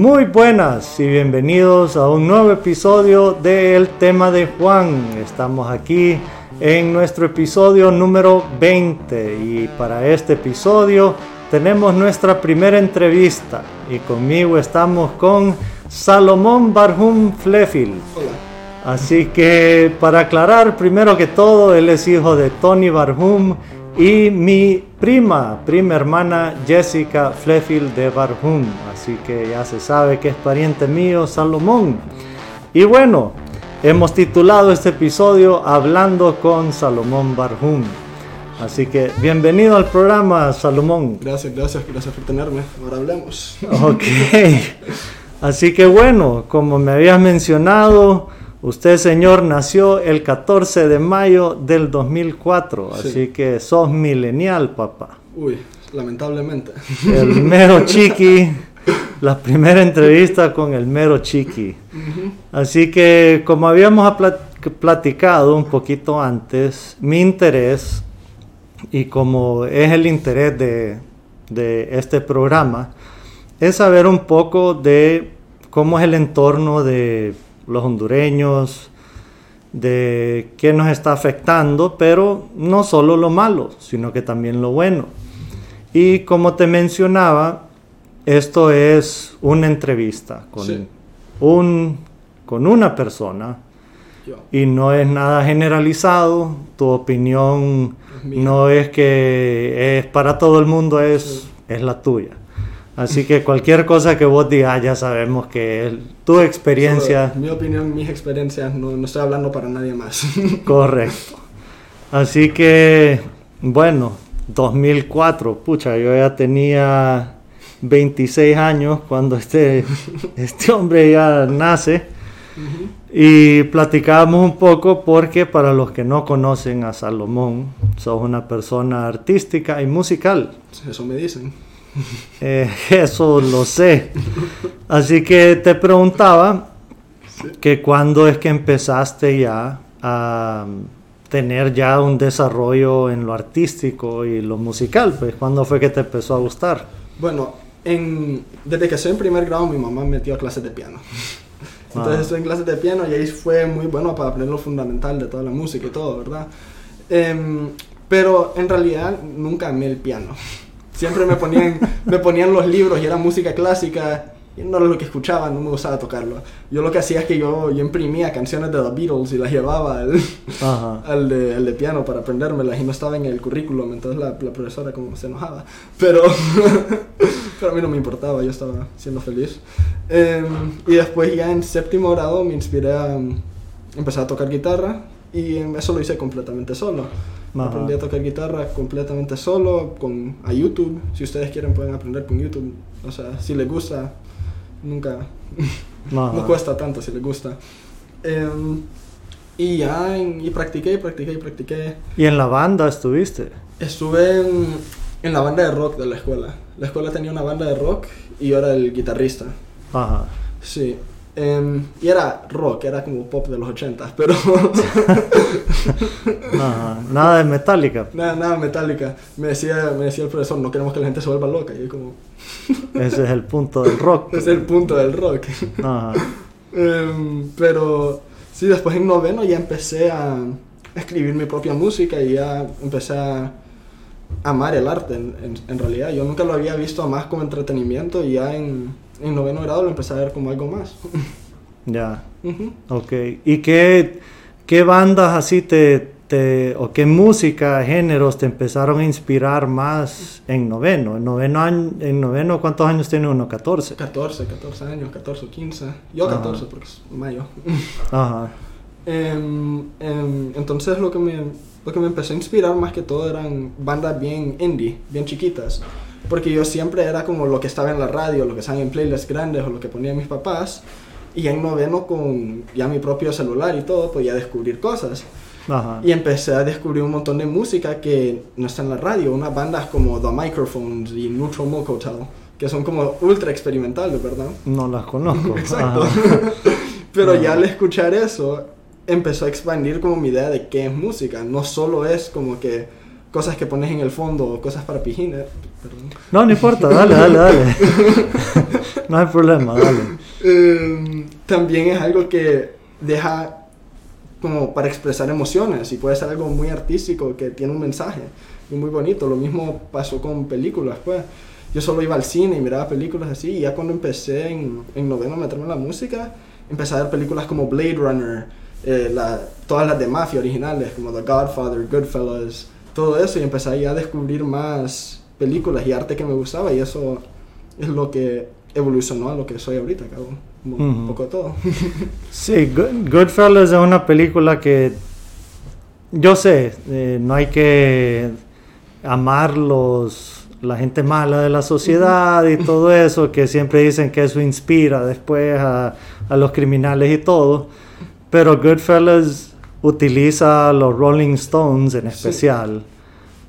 Muy buenas y bienvenidos a un nuevo episodio de El tema de Juan. Estamos aquí en nuestro episodio número 20 y para este episodio tenemos nuestra primera entrevista y conmigo estamos con Salomón Barhum Flefil. Así que para aclarar, primero que todo, él es hijo de Tony Barhum y mi prima, prima hermana Jessica Flefil de Barhum. Así que ya se sabe que es pariente mío, Salomón. Y bueno, hemos titulado este episodio Hablando con Salomón Barhum. Así que bienvenido al programa, Salomón. Gracias, gracias, gracias por tenerme. Ahora hablemos. Ok. Así que bueno, como me habías mencionado, usted, señor, nació el 14 de mayo del 2004. Sí. Así que sos milenial, papá. Uy, lamentablemente. El mero chiqui. La primera entrevista con el mero chiqui. Así que como habíamos platicado un poquito antes, mi interés, y como es el interés de, de este programa, es saber un poco de cómo es el entorno de los hondureños, de qué nos está afectando, pero no solo lo malo, sino que también lo bueno. Y como te mencionaba, esto es una entrevista con, Sí. un, con una persona y no es nada generalizado, tu opinión no es que es para todo el mundo, es, Sí. es la tuya. Así que cualquier cosa que vos digas ya sabemos que es tu experiencia Mi opinión, mis experiencias, no, no estoy hablando para nadie más. correcto. Así que, bueno, 2004, pucha, yo ya tenía 26 años cuando este, este hombre ya nace. Y platicábamos un poco porque para los que no conocen a Salomón, sos una persona artística y musical. Eso me dicen. Eh, eso lo sé. Así que te preguntaba que cuándo es que empezaste ya a tener ya un desarrollo en lo artístico y lo musical, pues cuándo fue que te empezó a gustar. Bueno, en, desde que soy en primer grado, mi mamá me metió a clases de piano. Entonces Ah. estoy en clases de piano y ahí fue muy bueno para aprender lo fundamental de toda la música y todo, ¿verdad? Em, pero en realidad nunca amé el piano. Siempre me ponían, me ponían los libros y era música clásica y no era lo que escuchaba, no me gustaba tocarlo. Yo lo que hacía es que yo, yo imprimía canciones de The Beatles y las llevaba al, al, de, al de piano para aprendérmelas y no estaba en el currículum, entonces la, la profesora como se enojaba. Pero, pero a mí no me importaba, yo estaba siendo feliz. Em, y después ya en séptimo grado me inspiré a um, empezar a tocar guitarra y em, eso lo hice completamente solo. Ajá. Aprendí a tocar guitarra completamente solo con, a YouTube. Si ustedes quieren pueden aprender con YouTube. O sea, si les gusta, nunca, no cuesta tanto si les gusta. Em, y ya, en- y practiqué, practiqué, practiqué. ¿Y en la banda estuviste? Estuve en, en la banda de rock de la escuela. La escuela tenía una banda de rock y yo era el guitarrista. Ajá. Sí. Em, y era rock, era como pop de los 80, pero Ajá. Nada de Metallica. nada, nada metálica. Me decía, me decía el profesor, no queremos que la gente se vuelva loca. Y yo como, Ese es el punto del rock. ese es el punto del rock. Ajá. Em, pero sí, después en noveno ya empecé a escribir mi propia música y ya empecé a amar el arte en, en- en realidad. Yo nunca lo había visto más como entretenimiento y ya en, en noveno grado lo empecé a ver como algo más. Ya. Ujú. Ok. ¿Y qué, qué bandas así te, te, o qué música, géneros te empezaron a inspirar más en noveno? En noveno, año, en noveno ¿cuántos años tiene uno? 14. 14, 14 años, 14 o 15. Yo Ajá. 14 porque es mayo. Ajá. Em, em, entonces lo que, me, lo que me empezó a inspirar más que todo eran bandas bien indie, bien chiquitas. Porque yo siempre era como lo que estaba en la radio, lo que estaba en playlists grandes o lo que ponían mis papás. Y en noveno con ya mi propio celular y todo, podía descubrir cosas. Ajá. Y empecé a descubrir un montón de música que no está en la radio. Unas bandas como The Microphones y Neutral Milk Hotel, que son como ultra experimentales, ¿verdad? No las conozco. Exacto. Pero Ajá. ya al escuchar eso, empezó a expandir como mi idea de qué es música. No solo es como que cosas que pones en el fondo, cosas para pijines. Perdón. No, no importa, dale, dale, dale. no hay problema, dale. Eh, también es algo que deja como para expresar emociones y puede ser algo muy artístico que tiene un mensaje y muy bonito. Lo mismo pasó con películas, pues. Yo solo iba al cine y miraba películas así y ya cuando empecé en, en noveno a meterme en la música, empecé a ver películas como Blade Runner, eh, la, todas las de mafia originales, como The Godfather, Goodfellas, todo eso y empecé ya a descubrir más películas y arte que me gustaba y eso es lo que evolucionó a lo que soy ahorita. Como Un Ujú. poco de todo. Sí, Good- Goodfellas es una película que yo sé, eh, no hay que amar los, la gente mala de la sociedad y todo eso, que siempre dicen que eso inspira después a, a los criminales y todo, pero Goodfellas utiliza a los Rolling Stones en especial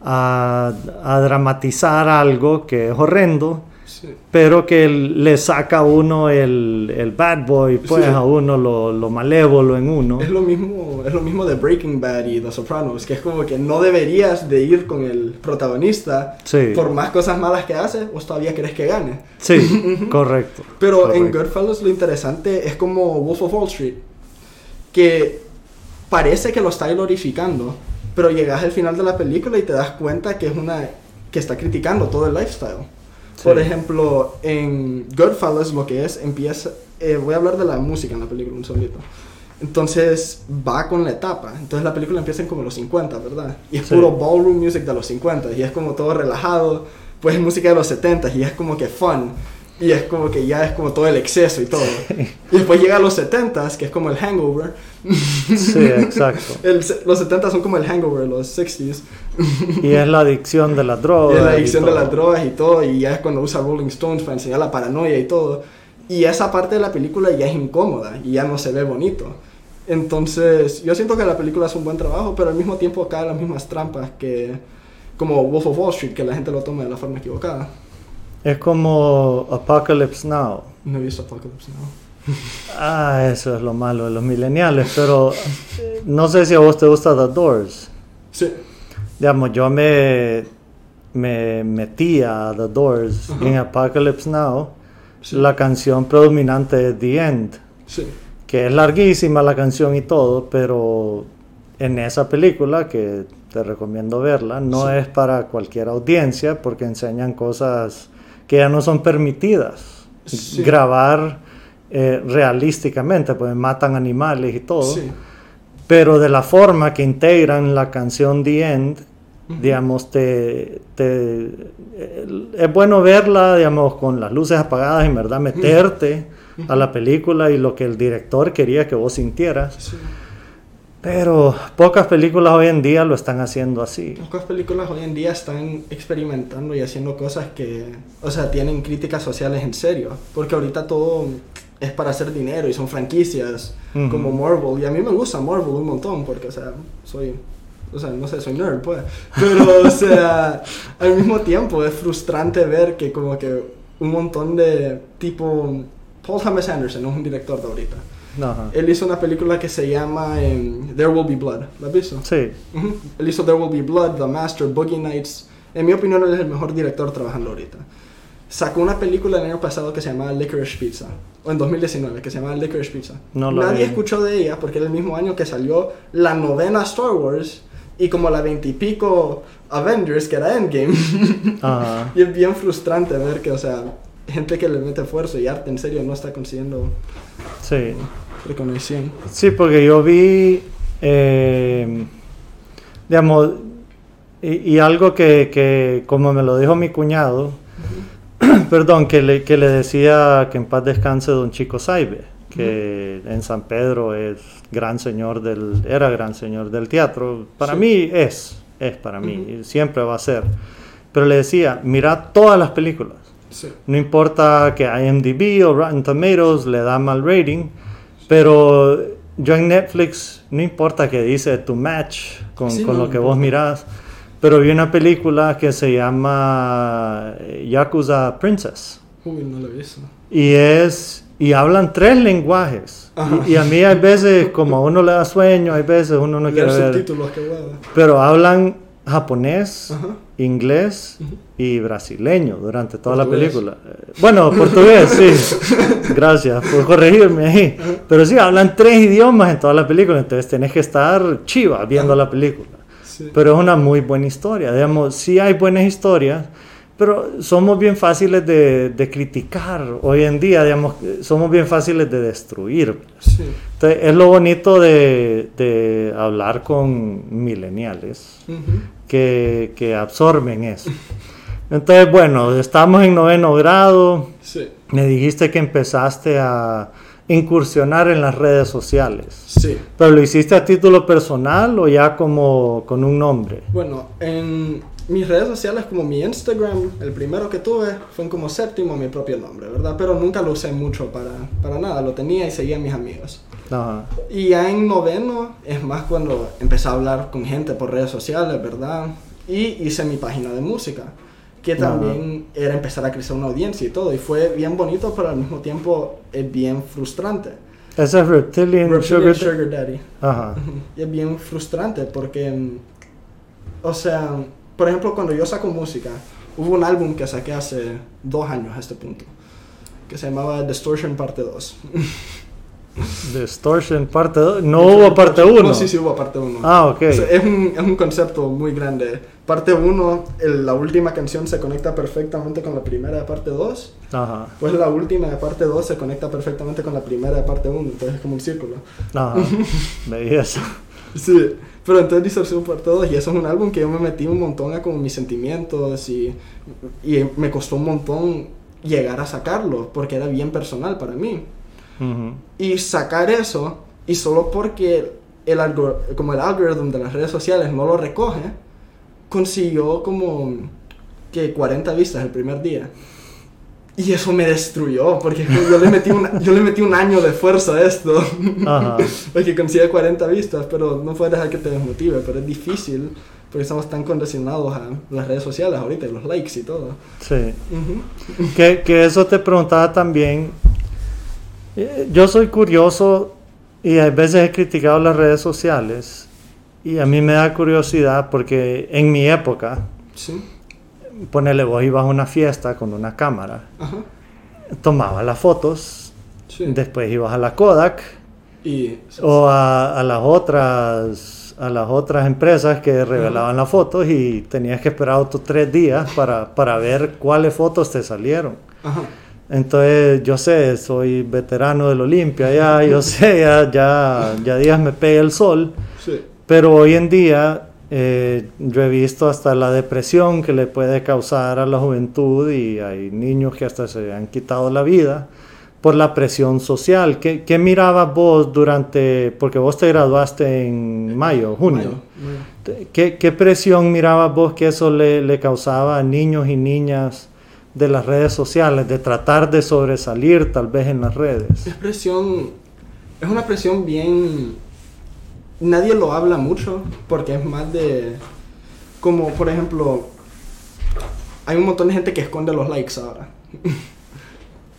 a, a dramatizar algo que es horrendo Sí. pero que le saca a uno el, el bad boy, pues Sí. a uno lo, lo malévolo en uno. Es lo mismo, es lo mismo de Breaking Bad y The Sopranos, que es como que no deberías de ir con el protagonista Sí, por más cosas malas que hace, vos todavía querés que gane. sí, correcto. Pero en. Goodfellas lo interesante es como Wolf of Wall Street, que parece que lo está glorificando, pero llegas al final de la película y te das cuenta que es una que está criticando todo el lifestyle. Sí. Por ejemplo, en Goodfellas lo que es empieza, eh, voy a hablar de la música en la película un solito. Entonces va con la etapa. Entonces la película empieza en como los 50, ¿verdad? Y es Sí. puro ballroom music de los 50 y es como todo relajado. Pues es música de los 70 y es como que fun. Y es como que ya es como todo el exceso y todo. Y después llega a los 70 que es como el hangover. Sí, exacto. El los 70 son como el hangover, los 60s. Y es la adicción de la droga. Y es la adicción de las drogas y todo, y ya es cuando usa Rolling Stones para enseñar la paranoia y todo. Y esa parte de la película ya es incómoda y ya no se ve bonito. Entonces, yo siento que la película es un buen trabajo, pero al mismo tiempo cae las mismas trampas que, como Wolf of Wall Street, que la gente lo toma de la forma equivocada. Es como Apocalypse Now. No he visto Apocalypse Now. Ah, eso es lo malo de los millennials, pero no sé si a vos te gusta The Doors. Sí, Digamos, yo me, me metí a The Doors Ajá. en Apocalypse Now. sí, La canción predominante es The End. sí, que es larguísima la canción y todo, pero en esa película que te recomiendo verla, no Sí. es para cualquier audiencia porque enseñan cosas que ya no son permitidas. Sí. Grabar eh, realísticamente, pues matan animales y todo, sí. pero de la forma que integran la canción The End, digamos, te, te- eh, es bueno verla, digamos, con las luces apagadas, en verdad, meterte a la película y lo que el director quería que vos sintieras. sí. Pero pocas películas hoy en día lo están haciendo así. Pocas películas hoy en día están experimentando y haciendo cosas que, o sea, tienen críticas sociales en serio. Porque ahorita todo es para hacer dinero y son franquicias Ujú. como Marvel. Y a mí me gusta Marvel un montón porque, o sea, soy, o sea, no sé, soy nerd, pues. Pero, o sea, al mismo tiempo es frustrante ver que como que un montón de tipo... Paul Thomas Anderson es un director de ahorita. Ajá. Él hizo una película que se llama em, There Will Be Blood. ¿La has visto? Sí. Él hizo There Will Be Blood, The Master, Boogie Nights. En mi opinión, él es el mejor director trabajando ahorita. Sacó una película el año pasado que se llamaba Licorice Pizza. O en 2019, que se llamaba Licorice Pizza. No Nadie vi. escuchó de ella porque era el mismo año que salió la novena Star Wars y como la veintipico Avengers, que era Endgame. ajá. y es bien frustrante ver que, o sea, gente que le mete esfuerzo y arte en serio no está consiguiendo Sí. Reconexión. Sí, porque yo vi, eh, digamos, y, y algo que, que, como me lo dijo mi cuñado, perdón, que le, que le decía que en paz descanse don Chico Saibe, que en San Pedro es gran señor del, era gran señor del teatro. Para Sí. mí es, es para mí, y siempre va a ser. Pero le decía, mira todas las películas. Sí. No importa que IMDb o Rotten Tomatoes le da mal rating, pero yo en Netflix no importa que dice tu match con, Sí, con no, lo que no vos mirás. Pero vi una película que se llama eh, Yakuza Princess Uy, no lo he visto. y es y hablan tres lenguajes. Y, y a mí hay veces como a uno le da sueño, hay veces uno no Leer quiere ver subtítulos, qué pero hablan japonés, Ajá. inglés y brasileño durante toda la película. Eh, Bueno, portugués, sí. Gracias por corregirme ahí. Pero sí, hablan tres idiomas en toda la película, entonces tenés que estar chiva viendo la película. Sí. Pero es una muy buena historia. Digamos, sí hay buenas historias, pero somos bien fáciles de, de criticar hoy en día, digamos, somos bien fáciles de destruir. Sí. Entonces, es lo bonito de, de hablar con millennials Ujú. Que, que absorben eso. Entonces, bueno, estamos en noveno grado. Sí. Me dijiste que empezaste a incursionar en las redes sociales. Sí. ¿Pero lo hiciste a título personal o ya como con un nombre? Bueno, en mis redes sociales, como mi Instagram, el primero que tuve fue como séptimo mi propio nombre, ¿verdad? Pero nunca lo usé mucho para, para nada, lo tenía y seguía a mis amigos. Ajá. Y ya en noveno es más cuando empecé a hablar con gente por redes sociales, ¿verdad? Y hice mi página de música, que Ajá. también era empezar a crecer una audiencia y todo. Y fue bien bonito, pero al mismo tiempo es bien frustrante. Ese es Reptilian, Reptilian Sugar. Sugar Daddy. Ajá. Y es bien frustrante porque, mm, o sea, por ejemplo, cuando yo saco música, hubo un álbum que saqué hace dos años a este punto, que se llamaba Distortion Parte 2. Distortion parte 2. No hubo parte 1. No, sí, sí hubo parte 1. Ah, ok. es, un, es un concepto muy grande. Parte 1, la última canción se conecta perfectamente con la primera de parte 2. Ajá. Pues la última de parte 2 se conecta perfectamente con la primera de parte 1. Entonces es como un círculo. Ajá. Belleza. Sí, pero entonces Distorsión por todos y eso es un álbum que yo me metí un montón a como mis sentimientos y, y me costó un montón llegar a sacarlo porque era bien personal para mí. Ujú. Y sacar eso y solo porque el algor- como el algoritmo de las redes sociales no lo recoge, consiguió como que 40 vistas el primer día. Y eso me destruyó, porque yo le metí, una- yo le metí un año de esfuerzo a esto. Ajá. Para que consiga 40 vistas, pero no puedes dejar que te desmotive, pero es difícil porque estamos tan condicionados a las redes sociales ahorita, y los likes y todo. Sí. Ujú. Que, que eso te preguntaba también. Eh, Yo soy curioso y a veces he criticado las redes sociales y a mí me da curiosidad porque en mi época, Sí. ponele vos ibas a una fiesta con una cámara, Ajá. tomabas las fotos, Sí. después ibas a la Kodak y o a, a las otras a las otras empresas que revelaban las fotos y tenías que esperar otros tres días para, para ver cuáles fotos te salieron. Ajá. Entonces, yo sé, soy veterano del Olimpia, ya, yo sé, ya, ya, ya días me pega el sol, Sí. pero hoy en día eh, yo he visto hasta la depresión que le puede causar a la juventud y hay niños que hasta se han quitado la vida por la presión social. ¿Qué, qué mirabas vos durante, porque vos te graduaste en mayo, junio? Mayo, mayo. ¿Qué, qué presión mirabas vos que eso le, le causaba a niños y niñas de las redes sociales, de tratar de sobresalir tal vez en las redes? Es presión, es una presión bien... Nadie lo habla mucho porque es más de... Como por ejemplo, hay un montón de gente que esconde los likes ahora.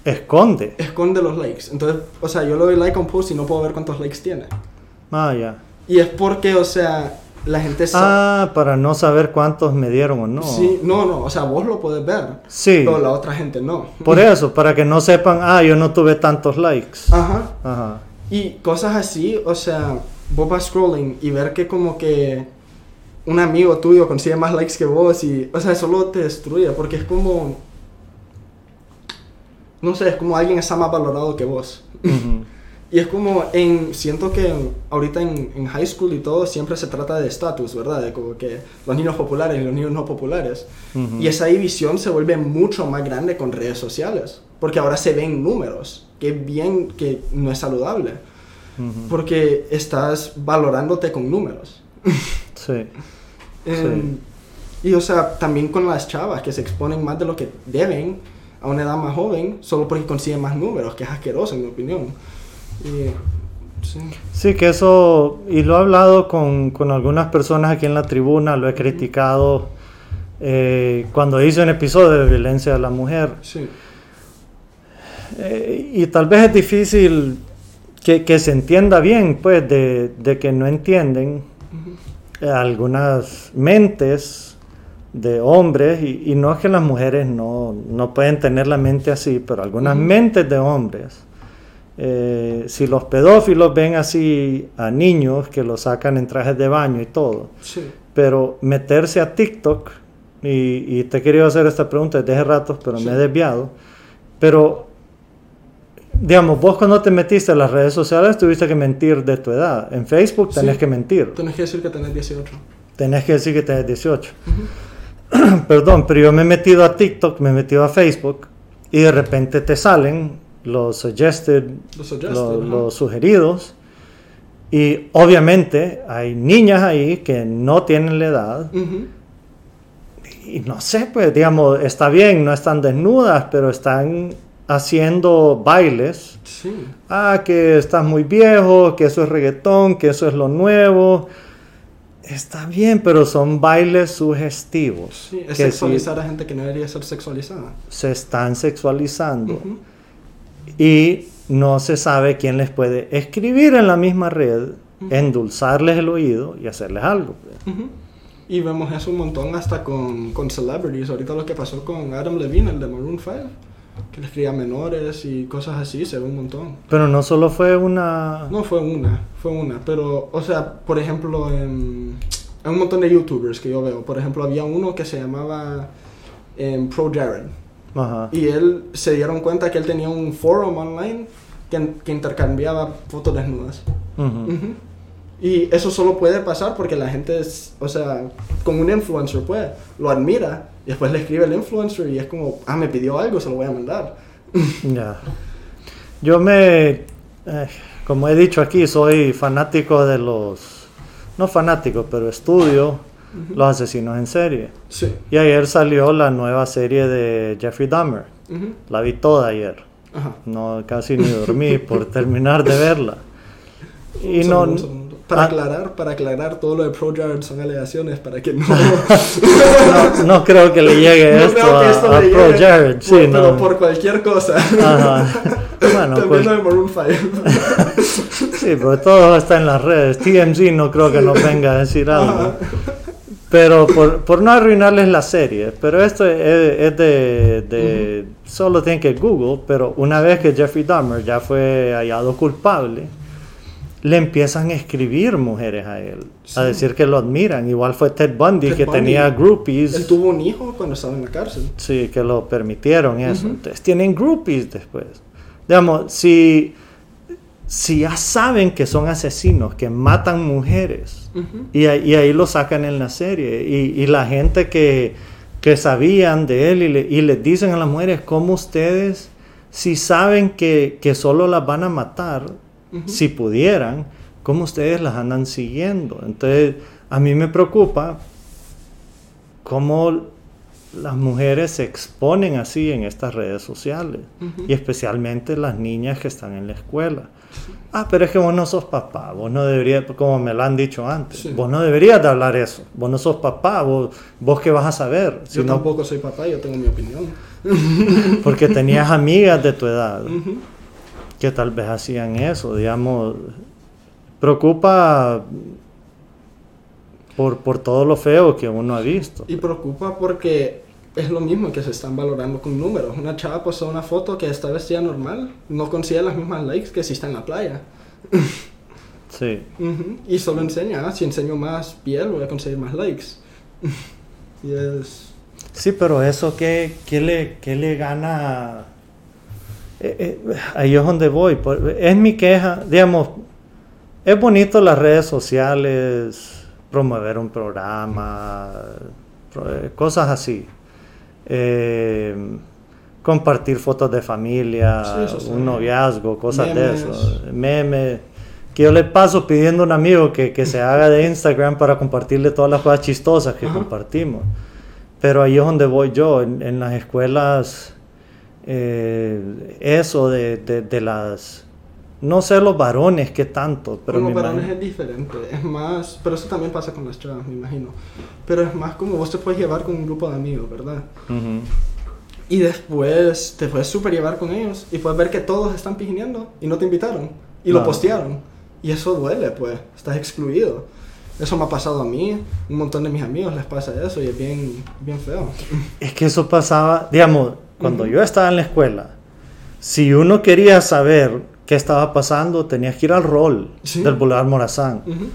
Esconde. Esconde los likes. Entonces, o sea, yo le doy like a un post y no puedo ver cuántos likes tiene. Ah, ya. Y es porque, o sea, la gente sabe... Ah, para no saber cuántos me dieron o no. Sí, no, no, o sea, vos lo puedes ver, Sí. pero la otra gente no. Por eso, para que no sepan, ah, yo no tuve tantos likes. Ajá. Ajá. Y cosas así, o sea, vos vas scrolling y ver que como que un amigo tuyo consigue más likes que vos y, o sea, solo te destruye porque es como, no sé, es como alguien está más valorado que vos. Ujú. Y es como en, siento que ahorita en, en high school y todo siempre se trata de estatus, ¿verdad? De como que los niños populares y los niños no populares. Ujú. Y esa división se vuelve mucho más grande con redes sociales, porque ahora se ven números, que bien, que no es saludable, Ujú. porque estás valorándote con números. Sí. Em, Y o sea, también con las chavas que se exponen más de lo que deben a una edad más joven, solo porque consiguen más números, que es asqueroso en mi opinión. Sí. Sí, que eso, y lo he hablado con, con algunas personas aquí en la tribuna, lo he criticado eh, cuando hice un episodio de violencia a la mujer. Sí. Eh, y tal vez es difícil que, que se entienda bien, pues, de, de que no entienden. Ujú. algunas mentes de hombres, y, y no es que las mujeres no, no pueden tener la mente así, pero algunas mentes de hombres, eh, si los pedófilos ven así a niños que los sacan en trajes de baño y todo, Sí. pero meterse a TikTok, y, y te he querido hacer esta pregunta desde hace rato, pero Sí. me he desviado, pero digamos, vos cuando te metiste a las redes sociales tuviste que mentir de tu edad, en Facebook tenés Sí. que mentir, Tienes que decir que tenés 18. tenés que decir que tenés 18. Perdón, pero yo me he metido a TikTok, me he metido a Facebook, y de repente te salen los suggested Los suggested, lo- los sugeridos. Y obviamente hay niñas ahí que no tienen la edad. Y no sé, pues digamos, está bien, no están desnudas, pero están haciendo bailes. Sí. Ah, que estás muy viejo, que eso es reggaetón, que eso es lo nuevo. Está bien, pero son bailes sugestivos. Sí, es que sexualizar a gente que no debería ser sexualizada. se están sexualizando. Ujú. Y no se sabe quién les puede escribir en la misma red, Ujú. endulzarles el oído y hacerles algo. pues. Ujú. Y vemos eso un montón hasta con, con celebrities. Ahorita lo que pasó con Adam Levine, el de Maroon 5, que le escribía a menores y cosas así, se ve un montón. Pero no solo fue una... No, fue una, fue una. Pero, o sea, por ejemplo, en, hay un montón de youtubers que yo veo. Por ejemplo, había uno que se llamaba em, Pro Jared. Ajá. Y él se dieron cuenta que él tenía un forum online que, que intercambiaba fotos desnudas. Ujú. Ujú. Y eso solo puede pasar porque la gente es, o sea, con un influencer puede, lo admira y después le escribe el influencer y es como, ah, me pidió algo, se lo voy a mandar. Ya. Yo me... eh, como he dicho aquí, soy fanático de los... No fanático, pero estudio los asesinos en serie. Sí. Y ayer salió la nueva serie de Jeffrey Dahmer. La vi toda ayer. Ajá. No, casi ni dormí por terminar de verla. Y no... Para Ah. aclarar, para aclarar, todo lo de Pro Jared son alegaciones para que no... no, no creo que le llegue no esto a, esto a le llegue. Sí, por- no. Pero por cualquier cosa. Ajá. Bueno, También Maroon 5. sí, pero todo está en las redes. TMZ no creo que nos venga a decir algo. Ajá. Pero por, por no arruinarles la serie, pero esto es, es de, de- solo tienen que Google, pero una vez que Jeffrey Dahmer ya fue hallado culpable, le empiezan a escribir mujeres a él, Sí. a decir que lo admiran. Igual fue Ted Bundy Ted que Bundy. tenía groupies. Él tuvo un hijo cuando estaba en la cárcel. Sí, que lo permitieron eso. Ujú. Entonces tienen groupies después. Digamos, si, si ya saben que son asesinos, que matan mujeres, Y, ahí- y ahí lo sacan en la serie, y, y la gente que, que sabían de él y, le, y les dicen a las mujeres, ¿cómo ustedes, si saben que, que solo las van a matar, si pudieran, cómo ustedes las andan siguiendo? Entonces, a mí me preocupa cómo las mujeres se exponen así en estas redes sociales y especialmente las niñas que están en la escuela. Ah, pero es que vos no sos papá, vos no deberías, como me lo han dicho antes, Sí. vos no deberías de hablar eso, vos no sos papá, vos, vos qué vas a saber, si Yo no- tampoco soy papá, yo tengo mi opinión. porque tenías amigas de tu edad que tal vez hacían eso, digamos, preocupa por, por todo lo feo que uno ha visto. Y preocupa porque es lo mismo que se están valorando con números. Una chava postó una foto que está vestida normal, no consigue las mismas likes que si está en la playa. Sí. Ujú. Y solo enseña, ah, si enseño más piel voy a conseguir más likes. y es... Sí, pero eso, ¿qué, qué le, qué le gana? Eh, eh, ahí es donde voy. Es mi queja, digamos, es bonito las redes sociales, promover un programa, pro- eh, cosas así. Eh, compartir fotos de familia, Sí, un noviazgo, cosas de eso. Memes. Que yo le paso pidiendo a un amigo que, que se haga de Instagram para compartirle todas las cosas chistosas que Ajá. compartimos. Pero ahí es donde voy yo, en, en las escuelas, eh, eso de, de- de las, no sé los varones qué tanto, pero con los varones es diferente, es más, pero eso también pasa con las chavas, me imagino. Pero es más como vos te puedes llevar con un grupo de amigos, ¿verdad? Y después te puedes super llevar con ellos y puedes ver que todos están pijineando y no te invitaron y lo postearon. Y eso duele, pues, estás excluido. Eso me ha pasado a mí, un montón de mis amigos les pasa eso y es bien, bien feo. Es que eso pasaba, digamos, cuando yo estaba en la escuela, si uno quería saber qué estaba pasando, tenías que ir al rol Sí. del Boulevard Morazán. Ujú.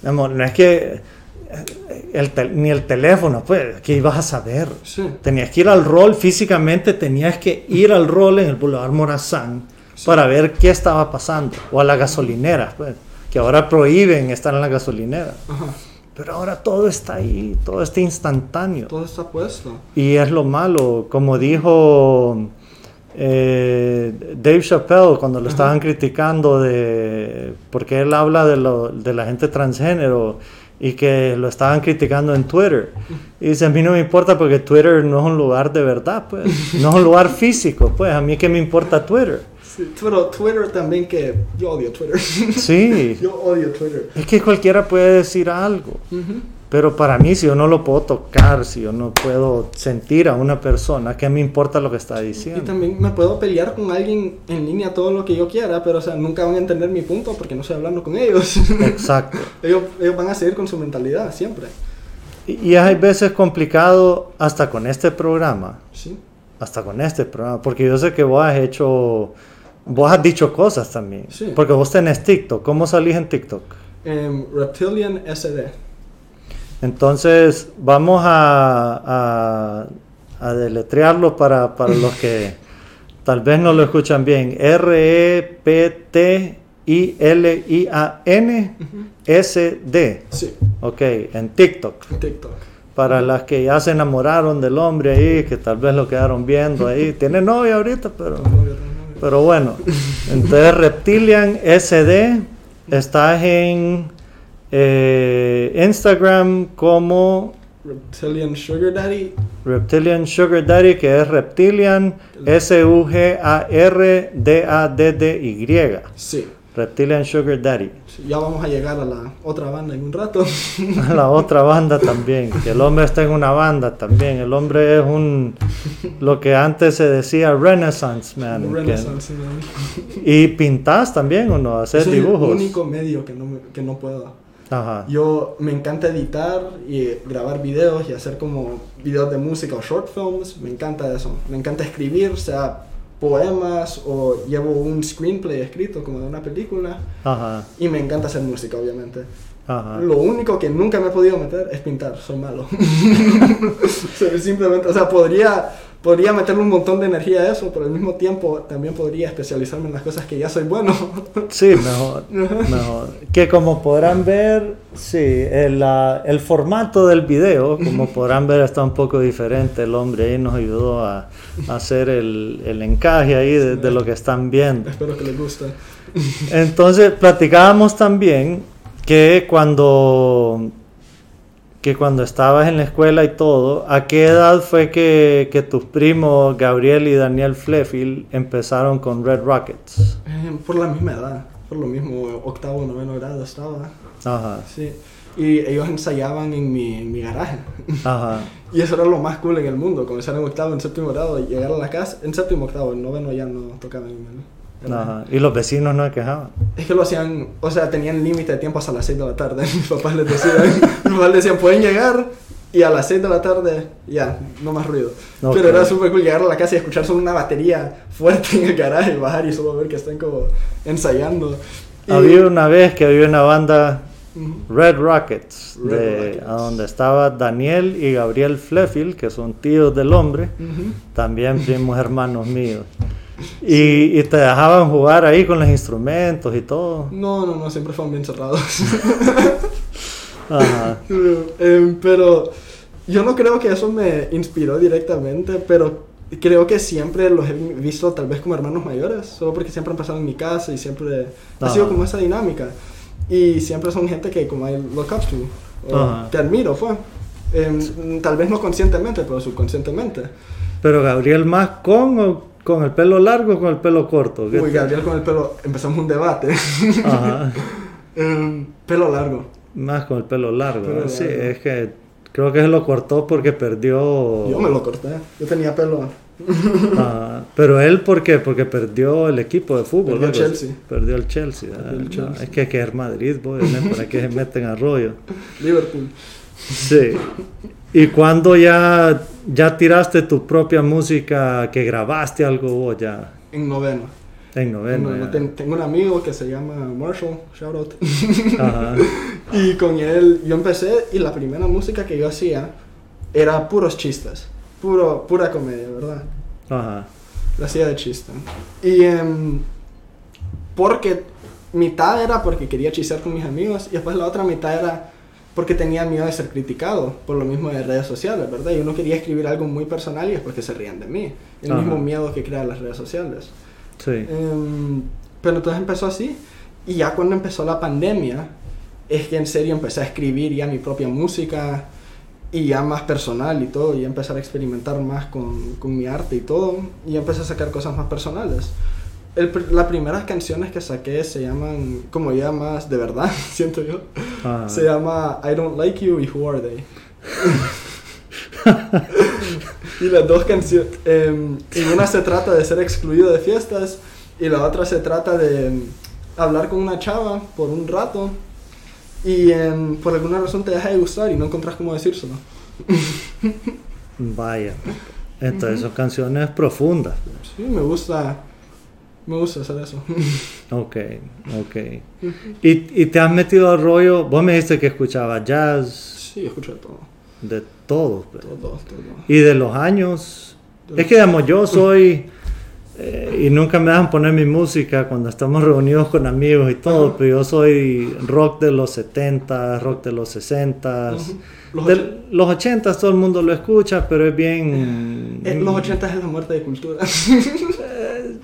Digamos, no es que eh, el ni el teléfono, pues, que ibas a saber. Sí. Tenías que ir al rol físicamente, tenías que ir al rol en el Boulevard Morazán para ver qué estaba pasando. O a la gasolinera, pues, que ahora prohíben estar en la gasolinera. Ajá. Pero ahora todo está ahí, todo está instantáneo. Todo está puesto. Y es lo malo, como dijo eh, Dave Chappelle cuando lo estaban criticando de porque él habla de, lo- de la gente transgénero y que lo estaban criticando en Twitter. Y dice, a mí no me importa porque Twitter no es un lugar de verdad, pues, no es un lugar físico, pues, a mí que me importa Twitter. Sí, Pero Twitter también que yo odio Twitter. Sí, yo odio Twitter. es que cualquiera puede decir algo. Pero para mí, si yo no lo puedo tocar, si yo no puedo sentir a una persona, ¿qué me importa lo que está Y diciendo? también me puedo pelear con alguien en línea todo lo que yo quiera, pero o sea, nunca van a entender mi punto porque no estoy hablando con ellos. Exacto. ellos, ellos van a seguir con su mentalidad siempre. Y, y hay veces complicado hasta con este programa, Sí. hasta con este programa, porque yo sé que vos has hecho, vos has dicho cosas también, Sí. porque vos tenés TikTok, ¿cómo salís en TikTok? Em, Reptilian SD. Entonces vamos a, a, a deletrearlo para, para los que tal vez no lo escuchan bien. R-E-P-T-I-L-I-A-N-S-D. Sí, Ok, en TikTok. en TikTok. Para las que ya se enamoraron del hombre ahí, que tal vez lo quedaron viendo ahí. Tiene novia ahorita, pero, pero bueno. Entonces Reptilian SD. Estás en eh, Instagram como Reptilian Sugar Daddy. Reptilian Sugar Daddy, que es Reptilian S-U-G-A-R-D-A-D-D-Y. Sí. Reptilian Sugar Daddy. Sí, Ya vamos a llegar a la otra banda en un rato. A la otra banda también, que el hombre está en una banda también. El hombre es un, lo que antes se decía Renaissance Man. que- Renaissance, man. y pintas también o no, hacer dibujos. Es el único medio que no, que no puedo. Ajá. Yo me encanta editar y grabar videos y hacer como videos de música o short films. Me encanta eso. Me encanta escribir, sea poemas o llevo un screenplay escrito como de una película. Ajá. Y me encanta hacer música, obviamente. Ajá. Lo único que nunca me he podido meter es pintar, soy malo. O sea, Simplemente, o sea, podría, podría meterle un montón de energía a eso, pero al mismo tiempo también podría especializarme en las cosas que ya soy bueno. Sí, mejor, mejor. Que como podrán ver, sí, el, el formato del video, como podrán ver, está un poco diferente. El hombre ahí nos ayudó a, a hacer el, el encaje ahí de, de lo que están viendo. Espero que les guste. Entonces, platicábamos también que cuando, que cuando estabas en la escuela y todo, ¿a qué edad fue que, que tus primos Gabriel y Daniel Flefield empezaron con Red Rockets? Eh, por la misma edad, por lo mismo, octavo, noveno grado estaba. Ajá, Sí. Y ellos ensayaban en mi, en mi garaje. ajá. Y eso era lo más cool en el mundo, comenzar en octavo, en séptimo grado, y llegar a la casa, en séptimo, octavo, en noveno ya no tocaban en. Ajá. Y los vecinos no se quejaban. Es que lo hacían, o sea, tenían límite de tiempo hasta las 6 de la tarde. Mis papás les decían, mis papás les decían, pueden llegar y a las 6 de la tarde ya, no más ruido. Pero era súper cool llegar a la casa y escuchar solo una batería fuerte en el garaje y bajar y solo ver que están como ensayando. Y- Había una vez que había una banda. Red Rockets, Red de, Rockets. a donde estaba Daniel y Gabriel Flefield, que son tíos del hombre, Ujú. también primos hermanos míos. Y, y te dejaban jugar ahí con los instrumentos y todo. No, no, no, siempre fueron bien cerrados. Ajá. Em, pero yo no creo que eso me inspiró directamente, pero creo que siempre los he visto tal vez como hermanos mayores, solo porque siempre han pasado en mi casa y siempre ha Ajá. sido como esa dinámica. Y siempre son gente que como I look up to, o que admiro, fue. Em, tal vez no conscientemente, pero subconscientemente. Pero Gabriel más con o con el pelo largo o con el pelo corto. ¿Qué Uy, Gabriel con el pelo, empezamos un debate. Ajá. Em, pelo largo. Más con el pelo largo. Pelo ¿eh? Sí, largo. es que creo que se lo cortó porque perdió. Yo me lo corté. Yo tenía pelo, Ah, pero él, ¿por qué? Porque perdió el equipo de fútbol. Perdió el. Chelsea. Perdió el Chelsea. ah, Perdió el no, Chelsea. es que que es Madrid, boy, ¿no? ¿para qué se meten a rollo? Liverpool. Sí. ¿Y cuando ya, ya tiraste tu propia música, que grabaste algo vos ya En noveno. en noveno? Ya? ten- tengo un amigo que se llama Marshall, shout out. Ajá. y con él yo empecé y la primera música que yo hacía era puros chistes. Puro, pura comedia, ¿verdad? Ajá. La hacía de chiste. Y em, porque mitad era porque quería chistear con mis amigos y después la otra mitad era porque tenía miedo de ser criticado por lo mismo de redes sociales, ¿verdad? Yo no quería escribir algo muy personal y después que se rían de mí. El Ajá. mismo miedo que crean las redes sociales. Sí. Em, pero entonces empezó así. Y ya cuando empezó la pandemia, es que en serio empecé a escribir ya mi propia música y ya más personal y todo. Y empezar a experimentar más con, con mi arte y todo. Y empecé a sacar cosas más personales. El las primeras canciones que saqué se llaman, como ya más de verdad, siento yo. Ajá. Se llama I Don't Like You y Who Are They. y las dos canciones, y una se trata de ser excluido de fiestas y la otra se trata de em, hablar con una chava por un rato y em, por alguna razón te deja de gustar y no encontrás cómo decírselo. Vaya. Entonces son canciones profundas. Sí, me gusta, me gusta hacer eso. Ok, ok. ¿Y, y te has metido al rollo? Vos me dijiste que escuchabas jazz, Sí, escucho de todo, de todo. pero- todo, todo. Y de los años. Es que, digamos, yo soy. eh, y nunca me dejan poner mi música cuando estamos reunidos con amigos y todo, Ajá. pero yo soy rock de los 70, rock de los 60. Ujú. Los, De och- los 80 todo el mundo lo escucha, pero es bien. eh, los 80 es la muerte de cultura.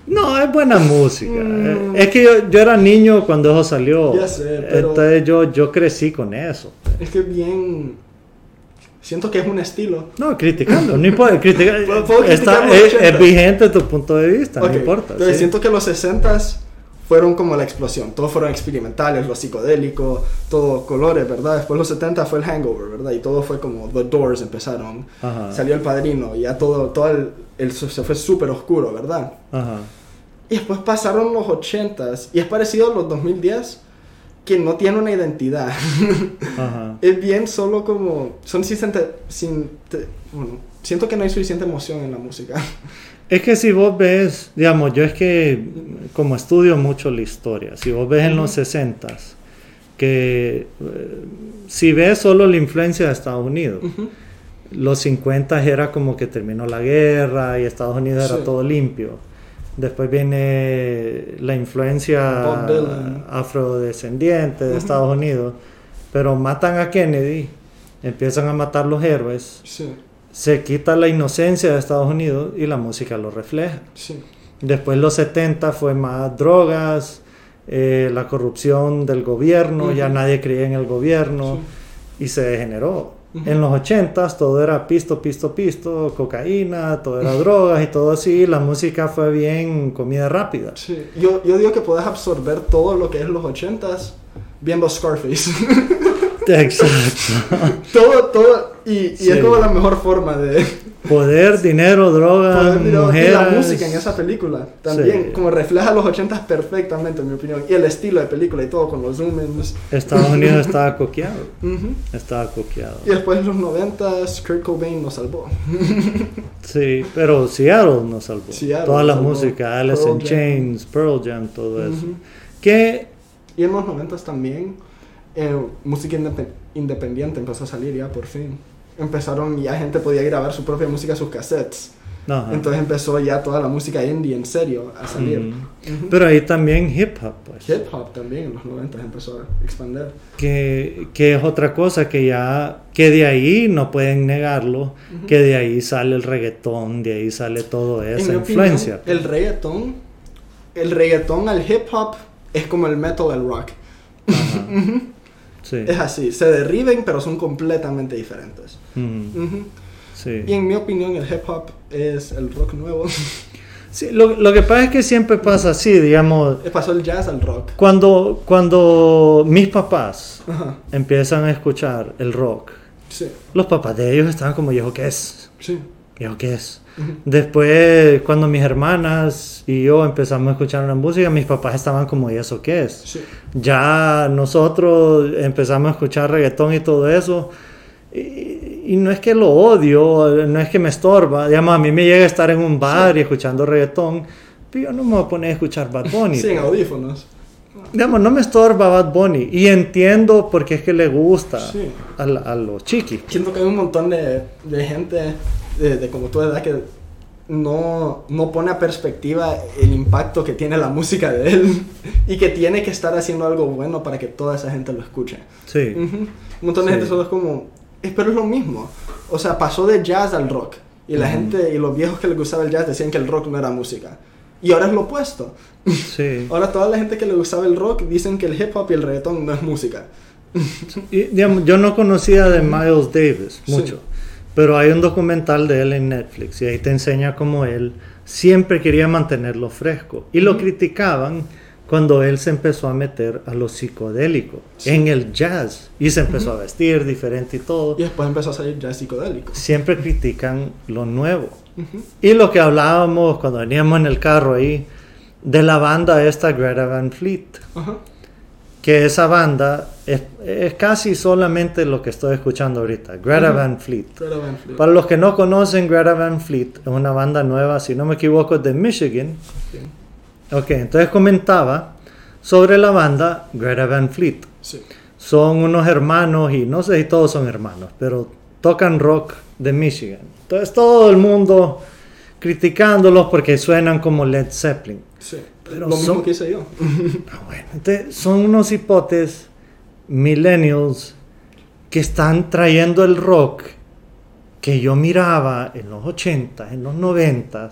No, es buena música. Mm. Es que yo, yo era niño cuando eso salió. Ya sé, pero- Entonces yo, yo crecí con eso. es que bien, siento que es un estilo. No, criticando, no importa. Puedo- puedo está- es, 80. es vigente tu punto de vista, Ok, no importa. Entonces sí. siento que los 60s fueron como la explosión. Todos fueron experimentales, lo psicodélico, todo colores, ¿verdad? Después los 70 fue el hangover, ¿verdad? Y todo fue como The Doors empezaron. Ajá. Salió el padrino y ya todo, todo el, el- se fue súper oscuro, ¿verdad? Ajá. Y después pasaron los 80s y es parecido a los 2010 que no tiene una identidad. Ajá. es bien solo como... Son sin, sin bueno, siento que no hay suficiente emoción en la música. Es que si vos ves, digamos, yo es que como estudio mucho la historia, si vos ves en los 60s, que eh, si ves solo la influencia de Estados Unidos, Ujú. los 50 era como que terminó la guerra y Estados Unidos era Sí. todo limpio. Después viene la influencia afrodescendiente de. Estados Unidos, pero matan a Kennedy, empiezan a matar los héroes, Sí, se quita la inocencia de Estados Unidos y la música lo refleja. sí. Después los 70 fue más drogas, eh, la corrupción del gobierno, ya nadie creía en el gobierno Sí. y se degeneró. En los 80 todo era pisto, pisto, pisto, cocaína, todo era drogas y todo así. La música fue bien comida rápida. Sí, yo, yo digo que puedes absorber todo lo que es los ochentas viendo Scarface. Exacto. todo, todo, y, y Sí. es como la mejor forma de Poder, dinero, drogas, poder y mujeres. la música en esa película. También, Sí. como refleja los ochentas perfectamente, en mi opinión. Y el estilo de película y todo, con los zoom-ins. Estados Unidos estaba coqueado. Ujú. Estaba coqueado. Y después en los noventas, Kurt Cobain nos salvó. Sí, pero Seattle nos salvó. Seattle Toda la salvó. música, Alice in Pearl Jam. Chains, Pearl Jam, todo eso. Ujú. Que Y en los noventas también, eh, música indep- independiente empezó a salir ya por fin. Empezaron, ya gente podía grabar su propia música a sus cassettes. Ajá. Entonces empezó ya toda la música indie en serio a salir. Mm. Pero ahí también hip hop, pues. Hip hop también en los 90 empezó a expandir. Que, que es otra cosa que ya, que de ahí no pueden negarlo, que de ahí sale el reggaetón, de ahí sale toda En esa mi influencia. opinión, el reggaetón, el reggaetón al hip hop es como el metal al rock. Ajá. Sí. Es así, se derriben pero son completamente diferentes. Ujú. Ujú. Sí. Y en mi opinión el hip hop es el rock nuevo. Sí, lo, lo que pasa es que siempre pasa así, digamos, Pasó el jazz al rock. cuando, cuando mis papás Ajá. empiezan a escuchar el rock, Sí, los papás de ellos estaban como, ¿y eso qué es? sí. ¿qué es? Después, cuando mis hermanas y yo empezamos a escuchar la música, mis papás estaban como, ¿y eso qué es? Sí. Ya nosotros empezamos a escuchar reggaetón y todo eso. Y, y no es que lo odio, no es que me estorba. Digamos, a mí me llega a estar en un bar y escuchando reggaetón, pero yo no me voy a poner a escuchar Bad Bunny. Sí, en audífonos. Digamos, no me estorba Bad Bunny. Y entiendo por qué es que le gusta Sí. a, a los chiquis. Siento que hay un montón de, de gente de, de como tu edad que no, no pone a perspectiva el impacto que tiene la música de él y que tiene que estar haciendo algo bueno para que toda esa gente lo escuche. Sí. Ujú. Un montón de Sí. gente solo es como, "Eh, pero es lo mismo. O sea, pasó de jazz al rock. Y la gente y los viejos que les gustaba el jazz decían que el rock no era música. Y ahora es lo opuesto. Sí. Ahora toda la gente que le gustaba el rock dicen que el hip hop y el reggaetón no es música. Y, digamos, yo no conocía de Miles Davis Sí. mucho, pero hay un documental de él en Netflix y ahí te enseña cómo él siempre quería mantenerlo fresco. Y lo criticaban cuando él se empezó a meter a lo psicodélico, Sí. en el jazz, y se empezó a vestir diferente y todo. Y después empezó a salir jazz psicodélico. Siempre critican lo nuevo. Ujú. Y lo que hablábamos cuando veníamos en el carro ahí, de la banda esta Greta Van Fleet. Ajá. que esa banda es, es casi solamente lo que estoy escuchando ahorita, Greta. Van Fleet. Greta Van Fleet. Para los que no conocen Greta Van Fleet, es una banda nueva, si no me equivoco, de Michigan. Ok, entonces comentaba sobre la banda Greta Van Fleet. Sí. Son unos hermanos, y no sé si todos son hermanos, pero tocan rock de Michigan. Entonces todo el mundo criticándolos porque suenan como Led Zeppelin. Sí. Pero lo mismo son- que hice yo. Ah, bueno, entonces son unos hipotes millennials que están trayendo el rock que yo miraba en los 80, en los 90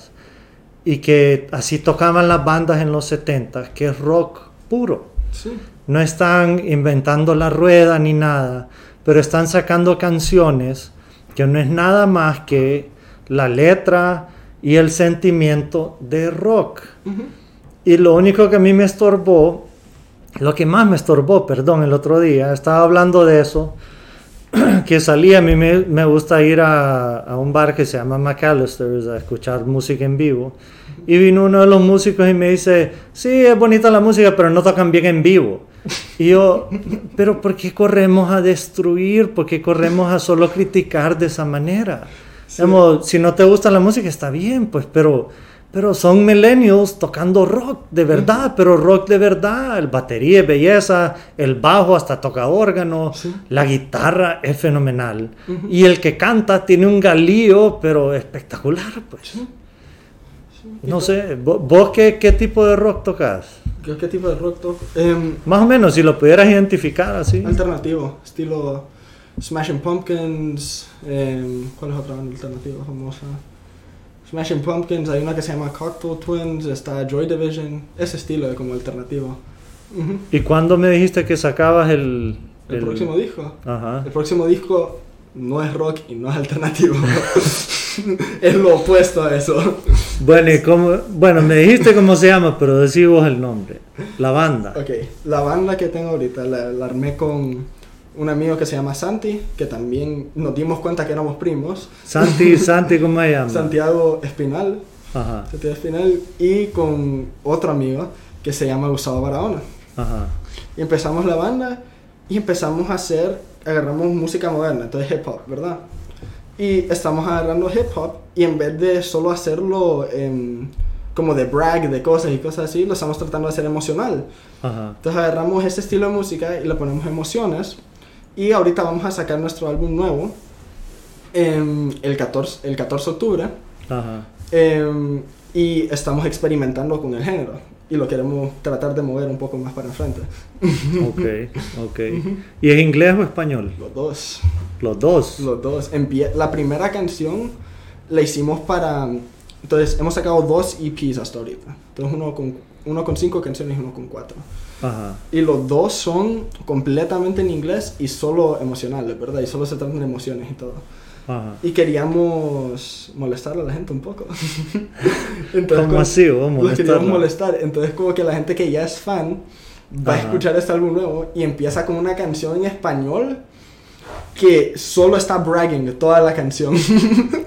y que así tocaban las bandas en los 70, que es rock puro. Sí. No están inventando la rueda ni nada, pero están sacando canciones que no es nada más que la letra y el sentimiento de rock. Y lo único que a mí me estorbó, lo que más me estorbó, perdón, el otro día, estaba hablando de eso, que salía, a mí me, me gusta ir a, a un bar que se llama McAllister's a escuchar música en vivo. Y vino uno de los músicos y me dice, sí, es bonita la música, pero no tocan bien en vivo. Y yo, pero ¿por qué corremos a destruir? ¿Por qué corremos a solo criticar de esa manera? Sí. Digamos, si no te gusta la música está bien, pues, pero, pero son millennials tocando rock de verdad, pero rock de verdad. El batería es belleza, el bajo hasta toca órgano, Sí. la guitarra es fenomenal. Y el que canta tiene un galío, pero espectacular, pues. Sí. No sé, ¿vo- ¿vos qué, qué tipo de rock tocas? ¿Qué, qué tipo de rock toco? Em, Más o menos, si lo pudieras identificar así. alternativo, estilo Smashing Pumpkins. em, ¿Cuál es otra banda alternativa famosa? Smashing Pumpkins, hay una que se llama Cocktail Twins, está Joy Division, ese estilo como alternativo. ¿Y cuándo me dijiste que sacabas el... El, próximo disco. Ajá. El próximo disco no es rock y no es alternativo. es lo opuesto a eso. Bueno, y cómo- bueno, me dijiste cómo se llama, pero decí vos el nombre. La banda. Ok, la banda que tengo ahorita la, la armé con un amigo que se llama Santi, que también nos dimos cuenta que éramos primos. Santi, Santi, ¿cómo se llama? Santiago Espinal, Ajá, Santiago Espinal, y con otro amigo que se llama Gustavo Barahona. ajá. Y empezamos la banda y empezamos a hacer, agarramos música moderna, entonces hip hop, ¿verdad? Y estamos agarrando hip hop y en vez de solo hacerlo como de brag, de cosas y cosas así, lo estamos tratando de hacer emocional. Ajá. Entonces agarramos ese estilo de música y le ponemos emociones. Y ahorita vamos a sacar nuestro álbum nuevo em, el, 14, el 14 de octubre. Ajá. em, y estamos experimentando con el género. Y lo queremos tratar de mover un poco más para enfrente. Ok, ok. ¿Y es inglés o español? Los dos. Los dos. Los dos. Empie- la primera canción la hicimos para... Entonces hemos sacado dos EPs hasta ahorita. Entonces uno con, uno con cinco canciones y uno con cuatro. Ajá. Y los dos son completamente en inglés y solo emocionales, ¿verdad? Y solo se tratan de emociones y todo. Ajá. Y queríamos molestar a la gente un poco. Entonces, ¿Cómo como- así? ¿Vos Los queríamos molestar. Entonces como que la gente que ya es fan va a Ajá. escuchar este álbum nuevo y empieza con una canción en español que solo está bragging toda la canción.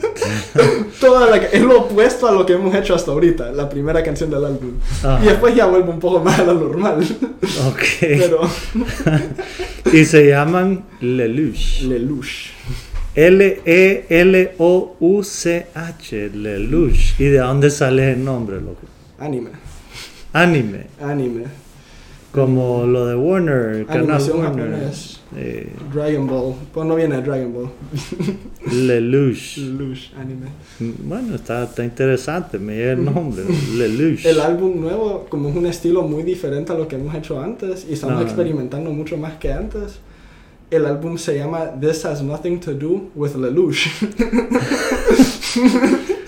toda la, es lo opuesto a lo que hemos hecho hasta ahorita, la primera canción del álbum. Ajá. Y después ya vuelve un poco más a lo normal. Ok. Pero y se llaman Lelouch. Lelouch. L-E-L-O-U-C-H. Lelouch. ¿Y de dónde sale el nombre, loco? Anime. Anime. Anime. Como lo de Warner, canal Warner. Eh, Dragon Ball. Pues no viene de Dragon Ball. Lelouch. Lelouch, anime. Bueno, está, está interesante, me llega el nombre. Lelouch. El álbum nuevo, como es un estilo muy diferente a lo que hemos hecho antes y estamos Ajá. experimentando mucho más que antes. El álbum se llama This Has Nothing to Do with Lelouch.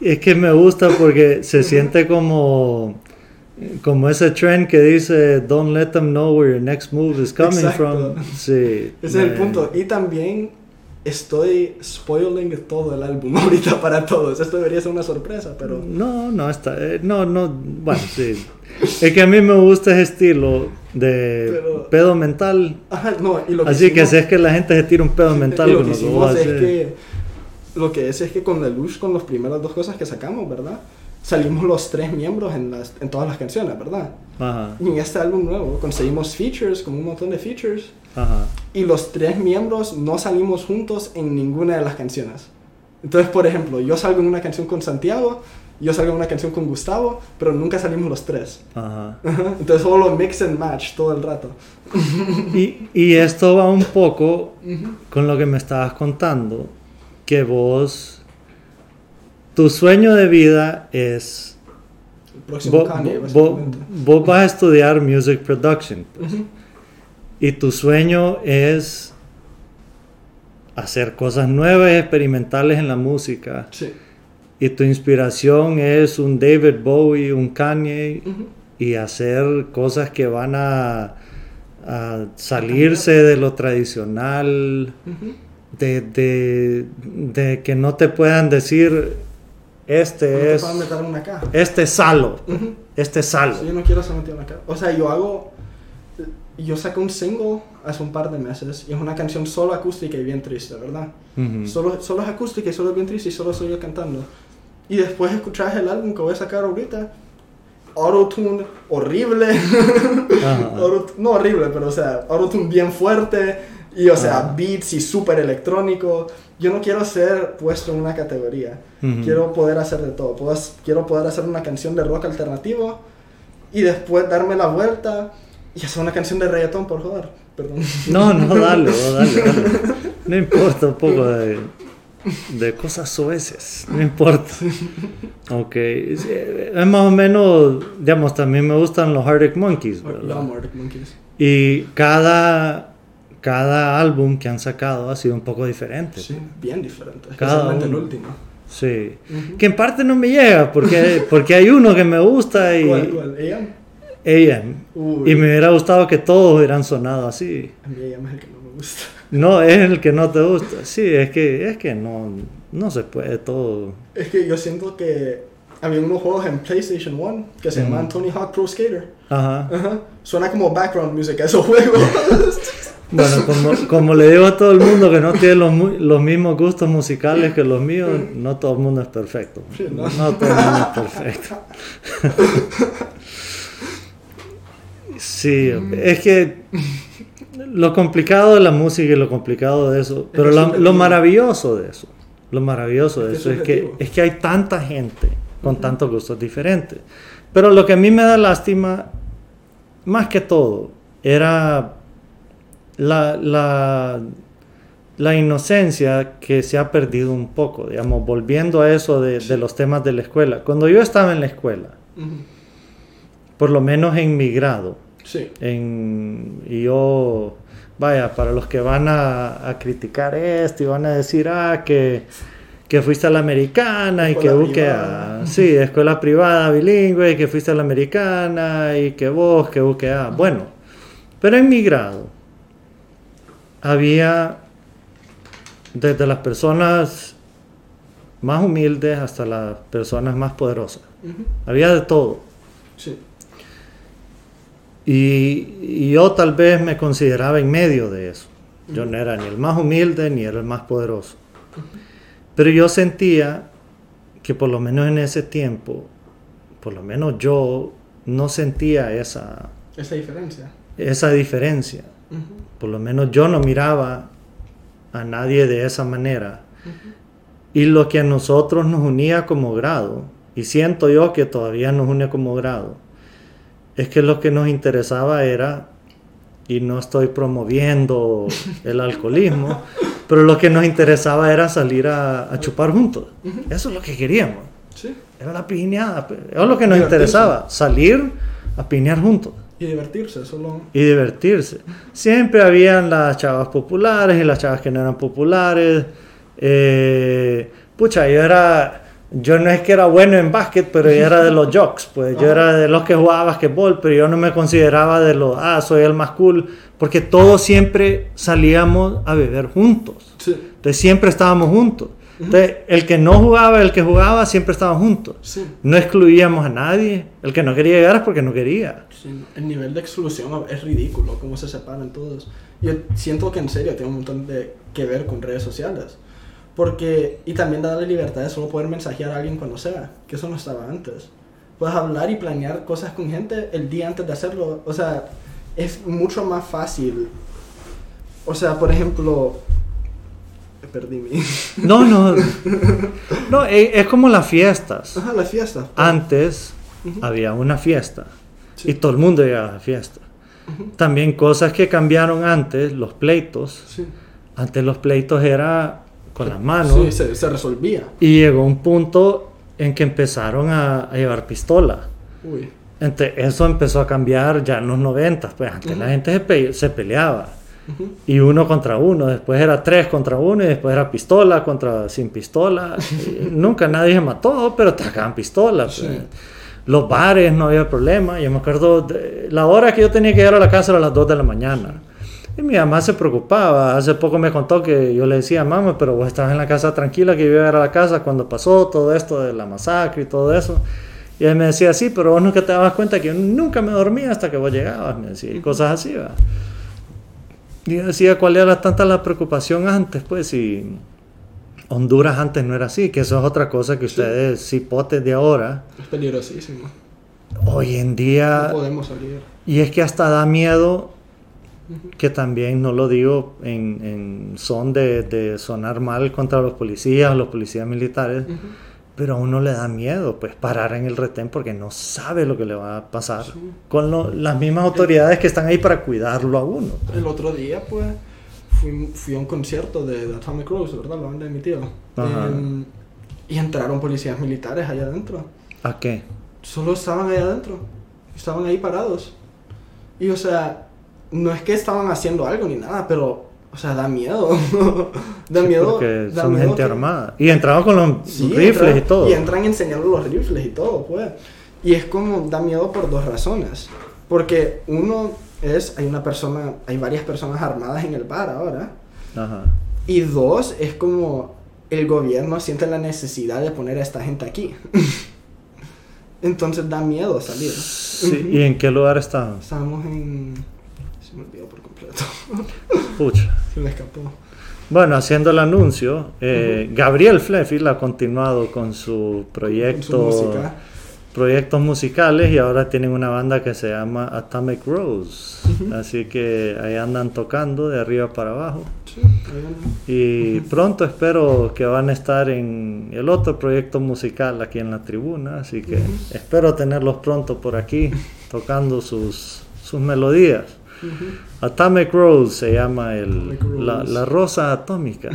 Es que me gusta porque se siente como como ese trend que dice don't let them know where your next move is coming Exacto. from. Sí. Ese es el punto. Y también estoy spoiling todo el álbum ahorita para todos. Esto debería ser una sorpresa, pero... No, no está eh, no no, bueno, sí. Es que a mí me gusta ese estilo de Pero- pedo mental. Ajá, no, y lo que Así que hicimos- si es que la gente se tira un pedo mental lo que lo que es que... Lo que es es que con Lelouch, con las primeras dos cosas que sacamos, ¿verdad? Salimos los tres miembros en, las, en todas las canciones, ¿verdad? Ajá, Y en este álbum nuevo conseguimos features, como un montón de features, ajá. y los tres miembros no salimos juntos en ninguna de las canciones. Entonces, por ejemplo, yo salgo en una canción con Santiago, yo salgo en una canción con Gustavo, pero nunca salimos los tres. Ajá. Entonces solo mix and match todo el rato. Y, y esto va un poco con lo que me estabas contando, que vos, tu sueño de vida es, El próximo vos, Kanye, vos- vas a estudiar music production Ujú. y tu sueño es hacer cosas nuevas y experimentales en la música Sí. y tu inspiración es un David Bowie, un Kanye y hacer cosas que van a, a salirse de lo tradicional, Ujú. de, de- de que no te puedan decir, este es, pueden meter una caja. este es salo, Ujú. este es salo. Sí, yo no quiero ser metido en la cara. O sea, yo hago. Yo saqué un single hace un par de meses y es una canción solo acústica y bien triste, ¿verdad? Ujú. Solo, solo es acústica y solo es bien triste y solo soy yo cantando. Y después escuchás el álbum que voy a sacar ahorita. Autotune horrible. Ajá. Auto- no horrible, pero o sea, autotune bien fuerte. Y o sea, Ajá. beats y súper electrónico. Yo no quiero ser puesto en una categoría. Ujú. Quiero poder hacer de todo. Puedo- quiero poder hacer una canción de rock alternativo y después darme la vuelta y hacer una canción de reggaetón, por joder. Perdón. No, no, dale, dale, dale. No importa un poco de, de cosas sueces, no importa. Ok, sí, es más o menos, digamos, también me gustan los Arctic Monkeys, ¿verdad? Arctic Monkeys. Y cada, cada álbum que han sacado ha sido un poco diferente. Sí, bien diferente. Cada el último. Sí. Ujú. Que en parte no me llega, porque, porque hay uno que me gusta y ¿Cuál, cuál? ¿AM? AM. Uy, Y me hubiera gustado que todos hubieran sonado así. A mí AM es el que no me gusta. No, es el que no te gusta. Sí, es que, es que no, no se puede todo. Es que yo siento que había unos juegos en PlayStation 1 que se Ujú. llamaban Tony Hawk Pro Skater. Ajá. Ajá. Suena como background music a esos juegos. Bueno, como, como le digo a todo el mundo que no tiene los, los mismos gustos musicales que los míos, no todo el mundo es perfecto. Sí, ¿no? No todo el mundo es perfecto. Sí, es que lo complicado de la música y lo complicado de eso, pero es lo, lo maravilloso de eso, lo maravilloso de Es eso es que, es que hay tanta gente con tantos gustos diferentes. Pero lo que a mí me da lástima, más que todo, era la, la, la inocencia que se ha perdido un poco, digamos, volviendo a eso de, de los temas de la escuela. Cuando yo estaba en la escuela, por lo menos en mi grado, Sí. en, y yo, vaya, para los que van a, a criticar esto y van a decir, ah, que, que fuiste a la americana y que busque a, sí, escuela privada bilingüe, y que fuiste a la americana y que vos, que busque a, bueno, pero en mi grado había desde las personas más humildes hasta las personas más poderosas, había de todo. Sí. Y, y yo tal vez me consideraba en medio de eso. Yo no era ni el más humilde ni era el más poderoso. Pero yo sentía que por lo menos en ese tiempo, por lo menos yo no sentía esa, Esa diferencia. esa diferencia. Por lo menos yo no miraba a nadie de esa manera. Y lo que a nosotros nos unía como grado, y siento yo que todavía nos une como grado, es que lo que nos interesaba era, y no estoy promoviendo el alcoholismo, pero lo que nos interesaba era salir a, a chupar juntos. Eso es lo que queríamos. Sí. Era la piñada. Era lo que nos Divertirse. interesaba, salir a piñar juntos Y divertirse, solo... y divertirse. Siempre habían las chavas populares y las chavas que no eran populares. Eh, pucha, yo era, yo no es que era bueno en básquet, pero yo era de los jocks, pues yo era de los que jugaba básquetbol, pero yo no me consideraba de los, ah, soy el más cool, porque todos siempre salíamos a beber juntos. Sí. Entonces siempre estábamos juntos. Entonces, el que no jugaba, el que jugaba, siempre estaban juntos. Sí. No excluíamos a nadie. El que no quería llegar es porque no quería. Sí, El nivel de exclusión es ridículo, cómo se separan todos. Yo siento que en serio tiene un montón de que ver con redes sociales. Porque, y también da la libertad de solo poder mensajear a alguien cuando sea, que eso no estaba antes. Puedes hablar y planear cosas con gente el día antes de hacerlo. O sea, es mucho más fácil. O sea, por ejemplo, perdí mi... No, no. No, e- es como las fiestas. Ajá, la fiesta. Antes Ujú. había una fiesta Sí. y todo el mundo llegaba a la fiesta. También cosas que cambiaron antes, los pleitos. Sí. Antes los pleitos era con las manos Sí, se, se resolvía. y llegó un punto en que empezaron a, a llevar pistola. Uy. Entonces, eso empezó a cambiar ya en los 90. Pues antes la gente se, pe- se peleaba. Y uno contra uno, después era tres contra uno y después era pistola contra sin pistola. Nunca nadie se mató, pero te sacaban pistolas. Sí. pues. Los bares no había problema. Yo me acuerdo, de- la hora que yo tenía que llegar a la casa era las 2 de la mañana. Y mi mamá se preocupaba. Hace poco me contó que yo le decía, mamá, pero vos estabas en la casa tranquila que yo iba a llegar a la casa cuando pasó todo esto de la masacre y todo eso. Y él me decía, sí, pero vos nunca te dabas cuenta que yo nunca me dormía hasta que vos llegabas, me decía, y cosas así, ¿va? Y yo decía, ¿cuál era tanta la preocupación antes? Pues si Honduras antes no era así, que eso es otra cosa que ustedes, cipotes de ahora, Es peligrosísimo. hoy en No día, podemos salir. y es que hasta da miedo, que también no lo digo en, en son de, de sonar mal contra los policías, los policías militares, pero a uno le da miedo, pues parar en el retén porque no sabe lo que le va a pasar Sí. con lo- las mismas autoridades que están ahí para cuidarlo a uno. El otro día, pues, fui, fui a un concierto de, de Atomic Rose, ¿verdad? La banda de mi tío. Y entraron policías militares allá adentro. ¿A qué? Solo estaban allá adentro. Estaban ahí parados. Y, o sea, no es que estaban haciendo algo ni nada, pero, o sea, da miedo. da miedo. Porque da son miedo gente que- armada. Y entraban con los Sí, rifles entran- y todo. Y entran enseñando los rifles y todo, pues. Y es como, da miedo por dos razones. Porque uno es, hay una persona, hay varias personas armadas en el bar ahora. Ajá. Y dos, es como el gobierno siente la necesidad de poner a esta gente aquí. Entonces da miedo salir. Sí, ¿Y en qué lugar estaban? Estábamos en... Se me olvidó por completo. Pucha. Se me escapó. Bueno, haciendo el anuncio, eh, Gabriel Fleffield ha continuado con su Con proyecto, su música. proyectos musicales y ahora tienen una banda que se llama Atomic Rose. Así que ahí andan tocando de arriba para abajo. Sí, ahí anda. Y pronto espero que van a estar en el otro proyecto musical aquí en la tribuna. Así que espero tenerlos pronto por aquí tocando sus, sus melodías. Ujú. Atomic Rose se llama el, la, la rosa atómica.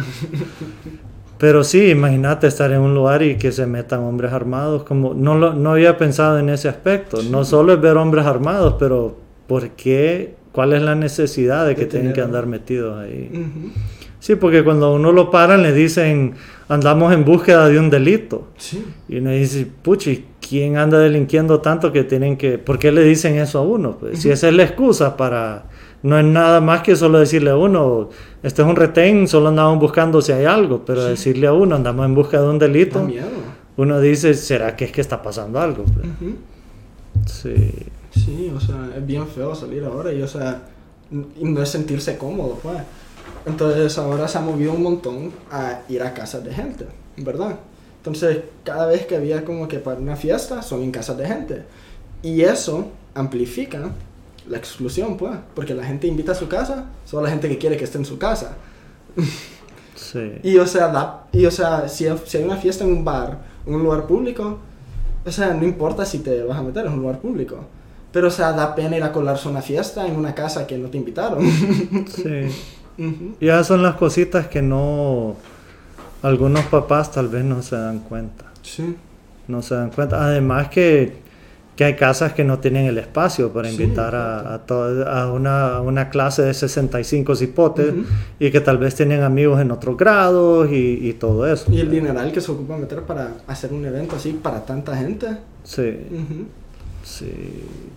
Pero sí, imagínate estar en un lugar y que se metan hombres armados. Como no, lo- no había pensado en ese aspecto. No solo es ver hombres armados, pero ¿por qué? ¿Cuál es la necesidad de que tienen que andar metidos ahí? Ujú. Sí, porque cuando uno lo paran le dicen, andamos en búsqueda de un delito. Sí. Y uno dice, puchi, ¿quién anda delinquiendo tanto que tienen que... ¿Por qué le dicen eso a uno? Pues, Si esa es la excusa para... No es nada más que solo decirle a uno, este es un retén, solo andamos buscando si hay algo, pero decirle a uno, andamos en busca de un delito, uno dice, ¿será que es que está pasando algo? Pues, Ujú. sí. Sí, o sea, es bien feo salir ahora y, o sea, no es sentirse cómodo, pues. Entonces ahora se ha movido un montón a ir a casas de gente, ¿verdad? Entonces cada vez que había como que para una fiesta son en casas de gente. Y eso amplifica la exclusión, pues, porque la gente invita a su casa, solo la gente que quiere que esté en su casa. Sí. Y o sea, da- y, o sea si, si hay una fiesta en un bar, en un lugar público, o sea, no importa si te vas a meter en un lugar público. Pero, o sea, da pena ir a colarse a una fiesta en una casa que no te invitaron. Sí. Ujú. Y esas son las cositas que no. Algunos papás tal vez no se dan cuenta. Sí. No se dan cuenta. Además que, que hay casas que no tienen el espacio para Sí, invitar a, a, to- a una, a una clase de 65 cipotes Ujú. y que tal vez tienen amigos en otros grados y, y todo eso. Y el dineral que se ocupa meter para hacer un evento así para tanta gente. Sí, Ujú. sí.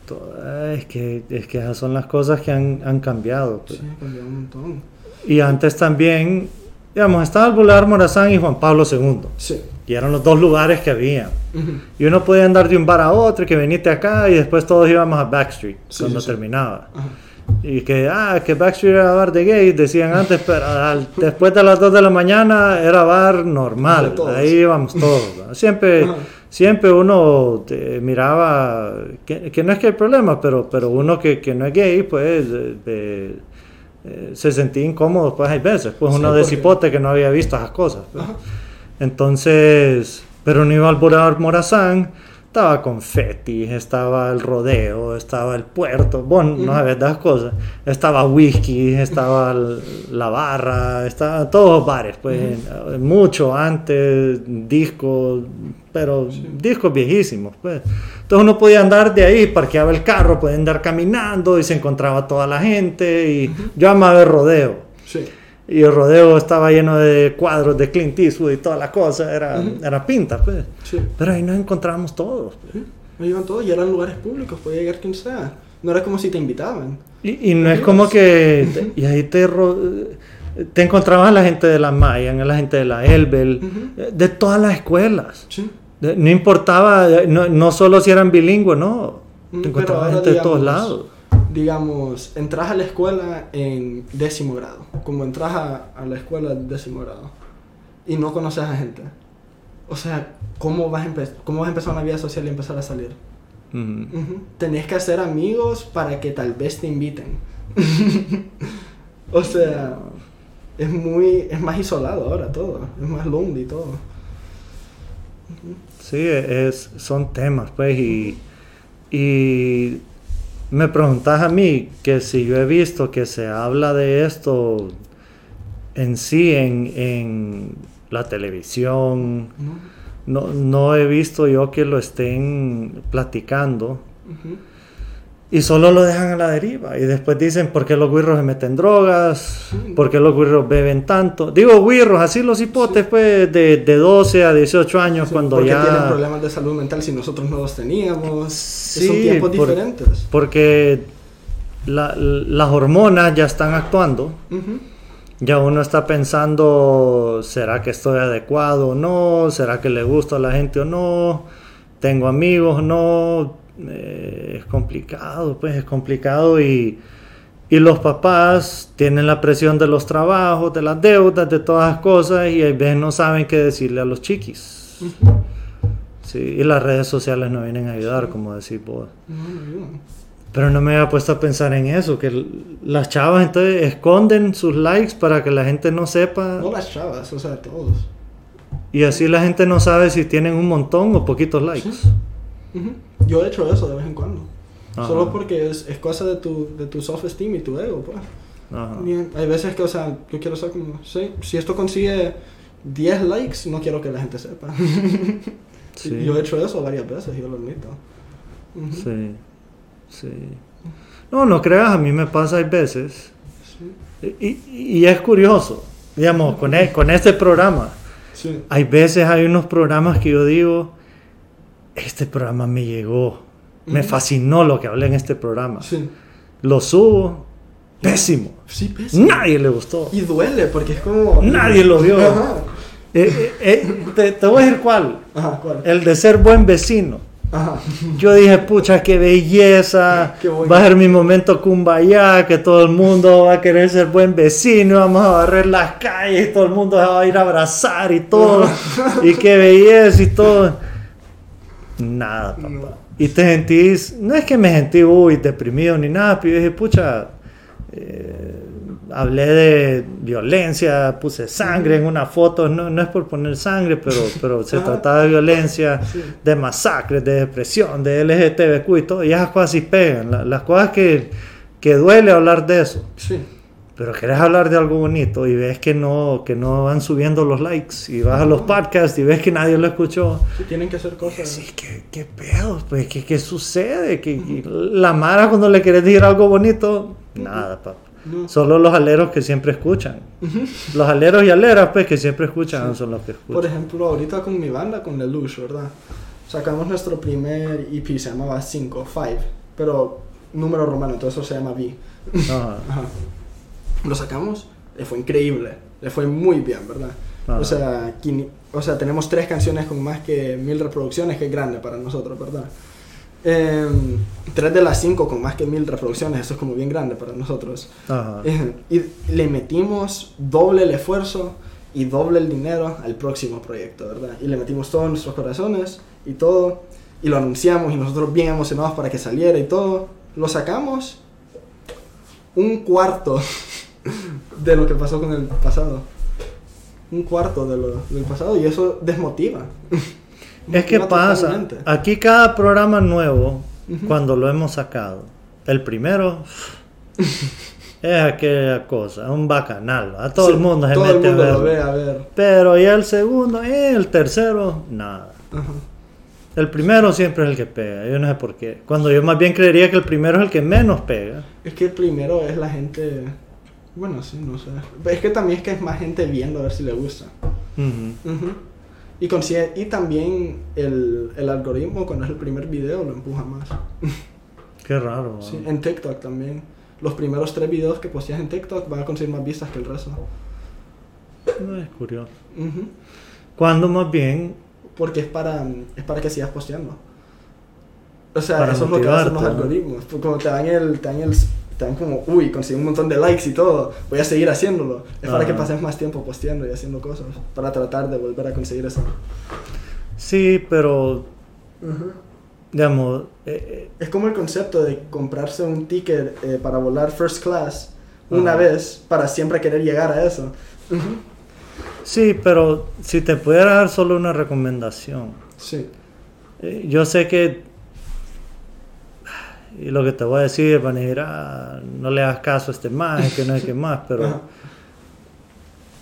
to- es, que, es que esas son las cosas que han, han cambiado. pues. Sí, cambió un montón. Y antes también, digamos, estaba el Boulevard Morazán y Juan Pablo II. Sí. Y eran los dos lugares que había. Ujú. Y uno podía andar de un bar a otro, que veniste acá y después todos íbamos a Backstreet Sí, cuando sí, terminaba. Ajá. Y que, ah, que Backstreet era bar de gays, decían antes, pero al- después de las 2 de la mañana era bar normal. Todos. Ahí íbamos todos. ¿no? Siempre, Ajá. siempre uno eh, miraba, que, que no es que hay problema, pero, pero uno que, que no es gay, pues eh, eh, se sentía incómodo, pues hay veces. Pues Sí, uno de cipote que no había visto esas cosas. pues. Entonces, pero uno iba al Morazán, estaba confeti, estaba el rodeo, estaba el puerto, bueno, no sabes las cosas, estaba whisky, estaba el- la barra, estaban todos bares, pues eh, mucho antes, discos, pero discos viejísimos, pues. Entonces uno podía andar de ahí, parqueaba el carro, podía andar caminando y se encontraba toda la gente y yo amaba el rodeo. Sí. Y el rodeo estaba lleno de cuadros de Clint Eastwood y toda la cosa, era, era pinta, pues. Sí. Pero ahí nos encontramos todos. pues. Ahí iban todos y eran lugares públicos, podía llegar quien sea. No era como si te invitaban. Y, y no es como que... te- y ahí te, ro- te encontrabas a la gente de la Mayan, a la gente de la Elbel, de todas las escuelas. Sí. De- No importaba, no, no solo si eran bilingües, no. Mm, Te encontrabas gente de todos lados. Digamos, entras a la escuela en décimo grado, como entras a, a la escuela en décimo grado y no conoces a gente. O sea, ¿cómo vas, a ¿cómo vas a empezar una vida social y empezar a salir? Ujú. Ujú. Tenés que hacer amigos para que tal vez te inviten. o sea, es muy, es más isolado ahora todo, es más lonely todo. Sí, es, son temas, pues, y, y me preguntas a mí que si yo he visto que se habla de esto en sí, en, en la televisión, ¿no? no, no he visto yo que lo estén platicando. Y solo lo dejan a la deriva y después dicen por qué los guirros se meten drogas, por qué los guirros beben tanto. Digo guirros, así los hipotes pues de, de 12 a 18 años Sí, cuando porque tienen ya... problemas de salud mental si nosotros no los teníamos. Sí, son tiempos por- diferentes. Porque la- las hormonas ya están actuando. Ya uno está pensando, ¿será que estoy adecuado o no? ¿Será que le gusto a la gente o no? ¿Tengo amigos o no? Eh, es complicado, pues es complicado y, y los papás tienen la presión de los trabajos, de las deudas, de todas las cosas y a veces no saben qué decirle a los chiquis. Sí, y las redes sociales no vienen a ayudar, como decís vos. No, no, no. Pero no me había puesto a pensar en eso, que las chavas entonces esconden sus likes para que la gente no sepa No las chavas, o sea, todos. y así la gente no sabe si tienen un montón o poquitos likes. Ujú. Yo he hecho eso de vez en cuando. Ajá. Solo porque es, es cosa de tu, de tu self-esteem y tu ego, pues. Ajá. Hay veces que, o sea, yo quiero ser como, sí, si esto consigue 10 likes, no quiero que la gente sepa. Sí. Yo he hecho eso varias veces, yo lo admito. Ujú. Sí, sí. No, no creas, a mí me pasa hay veces. Sí. Y, y es curioso, digamos, con, e- con este programa. Sí. Hay veces hay unos programas que yo digo, este programa me llegó, me fascinó lo que hablé en este programa. Sí. Lo subo, pésimo. Sí, pésimo. Nadie le gustó. Y duele, porque es como... Nadie lo vio. Ajá. Eh, eh, eh, te, te voy a decir cuál. Ajá, ¿cuál? El de ser buen vecino. Ajá. Yo dije, pucha, qué belleza. Qué bueno. va a ser mi momento kumbaya, que todo el mundo va a querer ser buen vecino, vamos a barrer las calles, todo el mundo va a ir a abrazar y todo. y qué belleza y todo. Nada, papá. No. Y te sentís, no es que me sentí, uy, deprimido ni nada, pero yo dije, pucha, eh, hablé de violencia, puse sangre en una foto, no, no es por poner sangre, pero, pero se trataba de violencia, Sí. de masacres, de depresión, de LGTBQ y todo, y esas cosas sí pegan, la- las cosas que, que duele hablar de eso, Sí. Pero querés hablar de algo bonito y ves que no, que no van subiendo los likes, y vas a los podcasts y ves que nadie lo escuchó, Sí, tienen que hacer cosas. Sí, ¿qué, qué pedo? Pues, ¿qué, qué sucede? ¿Qué, qué- La Mara cuando le quieres decir algo bonito, nada, papá. No. Solo los aleros que siempre escuchan. Los aleros y aleras, pues, que siempre escuchan son los que Por escuchan. ejemplo, ahorita con mi banda, con Lelouch, ¿verdad? Sacamos nuestro primer EP, se llamaba 5, 5, pero número romano, entonces eso se llama V. Ajá. Ajá. Lo sacamos, le fue increíble, le fue muy bien, ¿verdad? O sea, o sea, tenemos tres canciones con más que mil reproducciones, que es grande para nosotros, ¿verdad? Em, tres de las cinco con más que mil reproducciones, eso es como bien grande para nosotros. Ajá. Eh, y le metimos doble el esfuerzo y doble el dinero al próximo proyecto, ¿verdad? Y le metimos todos nuestros corazones y todo, y lo anunciamos y nosotros bien emocionados para que saliera y todo. Lo sacamos un cuarto de lo que pasó con el pasado. Un cuarto de lo, del pasado y eso desmotiva. Es que pasa, totalmente. aquí cada programa nuevo, cuando lo hemos sacado, el primero es aquella cosa, un bacanal, a todo Sí, el mundo se todo mete el mundo a lo verlo. ve a ver. Pero ya el segundo, eh, el tercero, nada. El primero siempre es el que pega, yo no sé por qué. Cuando yo más bien creería que el primero es el que menos pega. Es que el primero es la gente. Bueno, sí, no sé. Es que también es que es más gente viendo a ver si le gusta. Ujú. Ujú. y, consigue- y también el, el algoritmo, cuando es el primer video, lo empuja más. Qué raro. Sí, en TikTok también. Los primeros tres videos que posteas en TikTok van a conseguir más vistas que el resto. No, es curioso. Ujú. Cuando más bien, Porque es para, es para que sigas posteando. O sea, Para eso es lo que hacen los algoritmos. Como te dan el, te dan el, te dan como, uy, conseguí un montón de likes y todo, voy a seguir haciéndolo. Es para que Ajá. pases más tiempo posteando y haciendo cosas, para tratar de volver a conseguir eso. sí, pero, digamos, eh, Es como el concepto de comprarse un ticket eh, para volar first class una Ajá. vez para siempre querer llegar a eso. eh, sí, pero si te pudiera dar solo una recomendación. Sí. Eh, Yo sé que, y lo que te voy a decir, van a decir, "Ah, no le hagas caso a este más, que no es que más, pero, Ajá.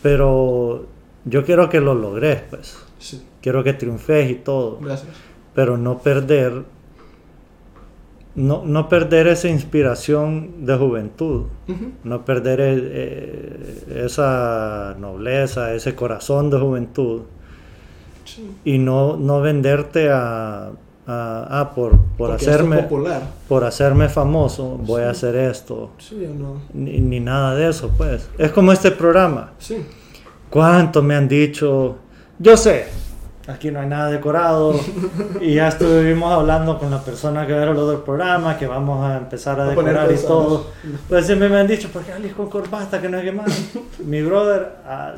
pero yo quiero que lo logres, pues. Sí. Quiero que triunfes y todo. Gracias. pero no perder no, no perder esa inspiración de juventud no perder eh, eh, esa nobleza ese corazón de juventud Sí. y no, no venderte a, a- ah, por, por Porque hacerme popular. por hacerme famoso voy a hacer esto Sí no. ni, ni nada de eso pues es como este programa Sí. ¿Cuánto me han dicho? Yo sé, aquí no hay nada decorado. y ya estuvimos hablando con la persona que era el otro programa, que vamos a empezar a A decorar y todo. Pues siempre me han dicho, ¿por qué con corbata? Que no hay que más. Mi brother, ah,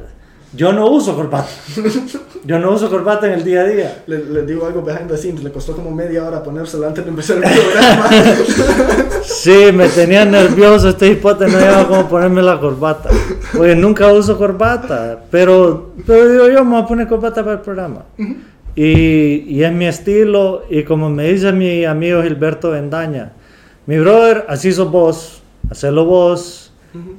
yo no uso corbata. Yo no uso corbata en el día a día. Le, les digo algo behind the scenes, le costó como media hora ponérselo antes de empezar el programa. Sí, me tenía nervioso este hipote, no sabía cómo ponerme la corbata. Oye, nunca uso corbata, pero, pero digo yo, me voy a poner corbata para el programa. Y, y es mi estilo, y como me dice mi amigo Gilberto Vendaña, mi brother, así sos vos, hacelo vos,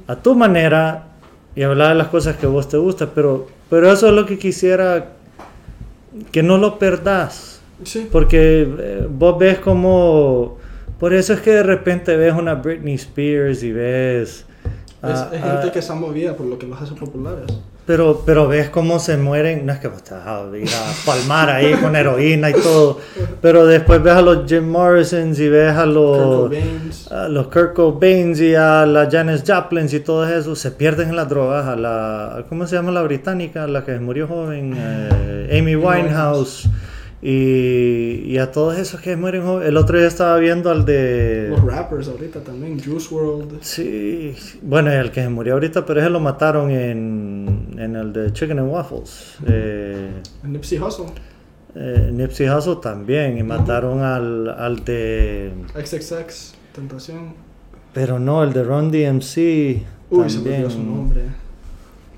a tu manera, y hablar de las cosas que a vos te gustan, pero, pero eso es lo que quisiera, que no lo perdás. sí. Porque eh, vos ves como... Por eso es que de repente ves una Britney Spears y ves... Es, ah, es ah, gente que está movida por lo que los hace populares. Pero, pero ves cómo se mueren... No es que vos te vas a ir a palmar ahí con heroína y todo. Pero después ves a los Jim Morrisons y ves a los... Cobains. A los Kurt Cobains y a la Janis Joplin y todo eso se pierden en las drogas. A la, ¿Cómo se llama la británica? La que murió joven, eh, Amy Winehouse. Y, y a todos esos que mueren jóvenes. El otro día estaba viendo al de. Los rappers ahorita también, Juice World. Sí, bueno, el que se murió ahorita, pero ese lo mataron en, en el de Chicken and Waffles. Eh, Nipsey Hussle. eh, Nipsey Hussle también, y mataron al, al de. XXX, Tentación. Pero no, el de Ron DMC. Uy, se me olvidó su también, nombre.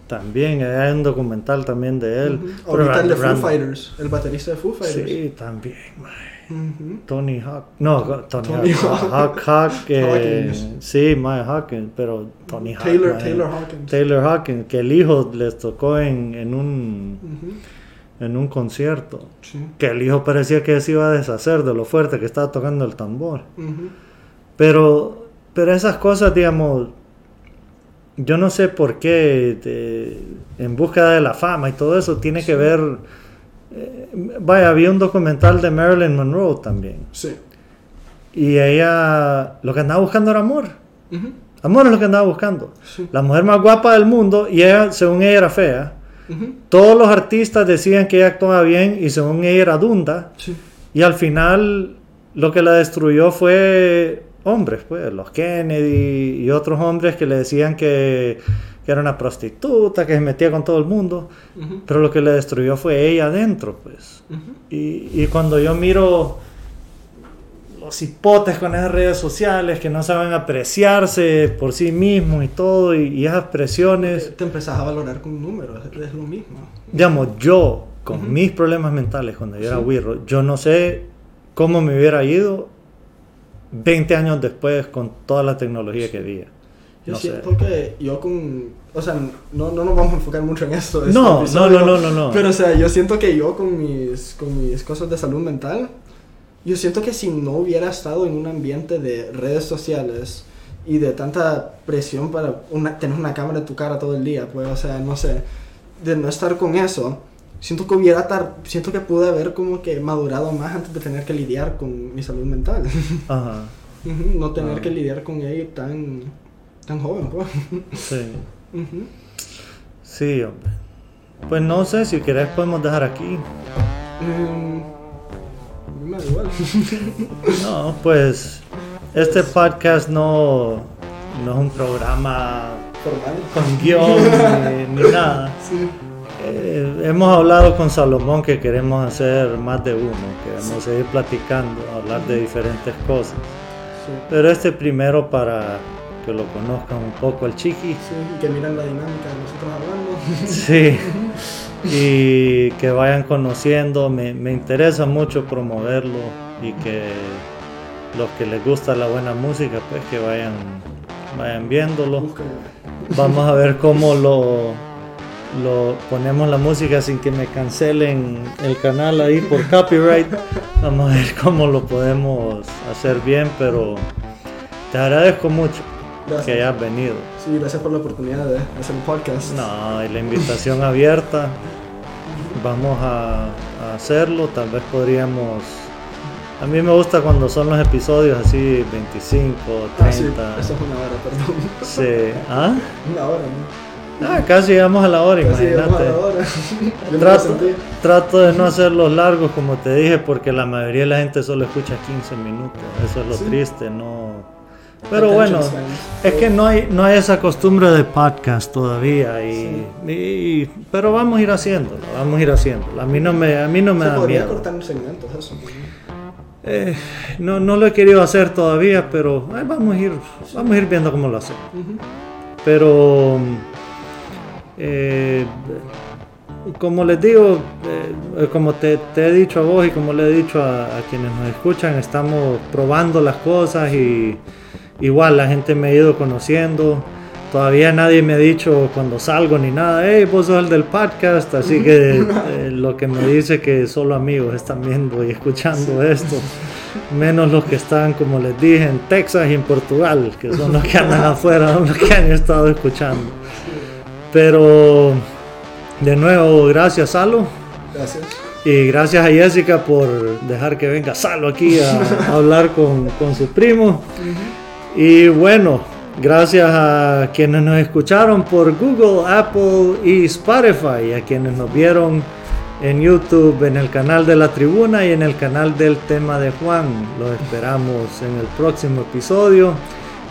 también, hay un documental también de él. Pero Ahorita el de Foo Fighters, el baterista de Foo Fighters. Sí, también, Tony Hawk. No, Tony, Tony Hawk. Hawk. Hawk, eh, Hawkins. sí, Mike Hawkins, pero Tony Hawk. Taylor, Hawkins. Taylor Hawkins, que el hijo les tocó en, en un en un concierto. Sí. Que el hijo parecía que se iba a deshacer de lo fuerte que estaba tocando el tambor. Pero, pero esas cosas, digamos, yo no sé por qué de- en búsqueda de la fama y todo eso tiene que ver. Eh, vaya, había un documental de Marilyn Monroe también. Sí. Y ella lo que andaba buscando era amor. Amor es lo que andaba buscando. Sí. La mujer más guapa del mundo y ella, según ella, era fea. Todos los artistas decían que ella actuaba bien y según ella era dunda. Sí. Y al final lo que la destruyó fue hombres, pues, los Kennedy y otros hombres que le decían que, que era una prostituta, que se metía con todo el mundo. Ujú. Pero lo que le destruyó fue ella adentro, pues. Ujú. Y, y cuando yo miro los hipotes con esas redes sociales que no saben apreciarse por sí mismos y todo, y, y esas presiones, Te empezás a valorar con números, es lo mismo. digamos, yo con Ujú. mis problemas mentales cuando yo era Sí. Wirro, yo no sé cómo me hubiera ido 20 años después con toda la tecnología que había. Yo No sé. siento que yo con... O sea, no, no nos vamos a enfocar mucho en esto. este No, episodio, no, no, no, no, no. Pero, o sea, yo siento que yo con mis, con mis cosas de salud mental, yo siento que si no hubiera estado en un ambiente de redes sociales y de tanta presión para una, tener una cámara en tu cara todo el día, pues, o sea, no sé, de no estar con eso, siento que hubiera tar, siento que pude haber como que madurado más antes de tener que lidiar con mi salud mental. Ajá, no tener Ah. que lidiar con ella tan, tan joven, pues. sí. Sí, hombre. Pues no sé, si querés podemos dejar aquí. A mí me da igual. No, pues este podcast no, no es un programa Formal. con guion ni, ni nada. Sí. Eh, hemos hablado con Salomón que queremos hacer más de uno, queremos seguir platicando, hablar de diferentes cosas. Sí. Pero este primero para que lo conozcan un poco el chiqui. Sí, y que miren la dinámica de nosotros hablando. Sí. Y que vayan conociendo, me, me interesa mucho promoverlo y que los que les gusta la buena música, pues que vayan, vayan viéndolo. Vamos a ver cómo lo, lo ponemos la música sin que me cancelen el canal ahí por copyright. Vamos a ver cómo lo podemos hacer bien, pero te agradezco mucho que hayas venido. Sí, gracias por la oportunidad de hacer un podcast. No, y la invitación abierta. Vamos a, a hacerlo. Tal vez podríamos. A mí me gusta cuando son los episodios así 25, Ah, sí, 30. eso es una hora, perdón. Sí. ¿Ah? Una hora, ¿no? Ah, casi llegamos a la hora, Casi llegamos a imagínate. la hora. Trato, de no hacerlos largos, como te dije, porque la mayoría de la gente solo escucha 15 minutos. Eso es lo Sí. triste, no. Pero bueno, es que no hay, no hay esa costumbre de podcast todavía. Y, y- pero vamos a ir haciéndolo, vamos a ir haciéndolo. A mí no me, a mí no me Se da podría miedo. cortar en segmentos eso. ¿no? Eh, no, no lo he querido hacer todavía, pero eh, vamos, a ir, vamos a ir viendo cómo lo hacemos. Pero, eh, como les digo, eh, como te, te he dicho a vos y como le he dicho a, a quienes nos escuchan, estamos probando las cosas y igual la gente me ha ido conociendo. Todavía nadie me ha dicho cuando salgo ni nada, hey, vos sos el del podcast, así que eh, lo que me dice que solo amigos están viendo y escuchando esto, menos los que están, como les dije, en Texas y en Portugal, que son los que andan afuera, son los que han estado escuchando. Pero, de nuevo, gracias Salo. Gracias. Y gracias a Jessica por dejar que venga Salo aquí a, hablar con, con su primo. Y bueno, gracias a quienes nos escucharon por Google, Apple y Spotify, a quienes nos vieron en YouTube, en el canal de la tribuna y en el canal del tema de Juan. Los esperamos en el próximo episodio.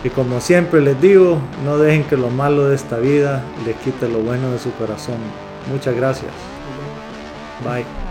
Y como siempre les digo, no dejen que lo malo de esta vida les quite lo bueno de su corazón. Muchas gracias. Bye.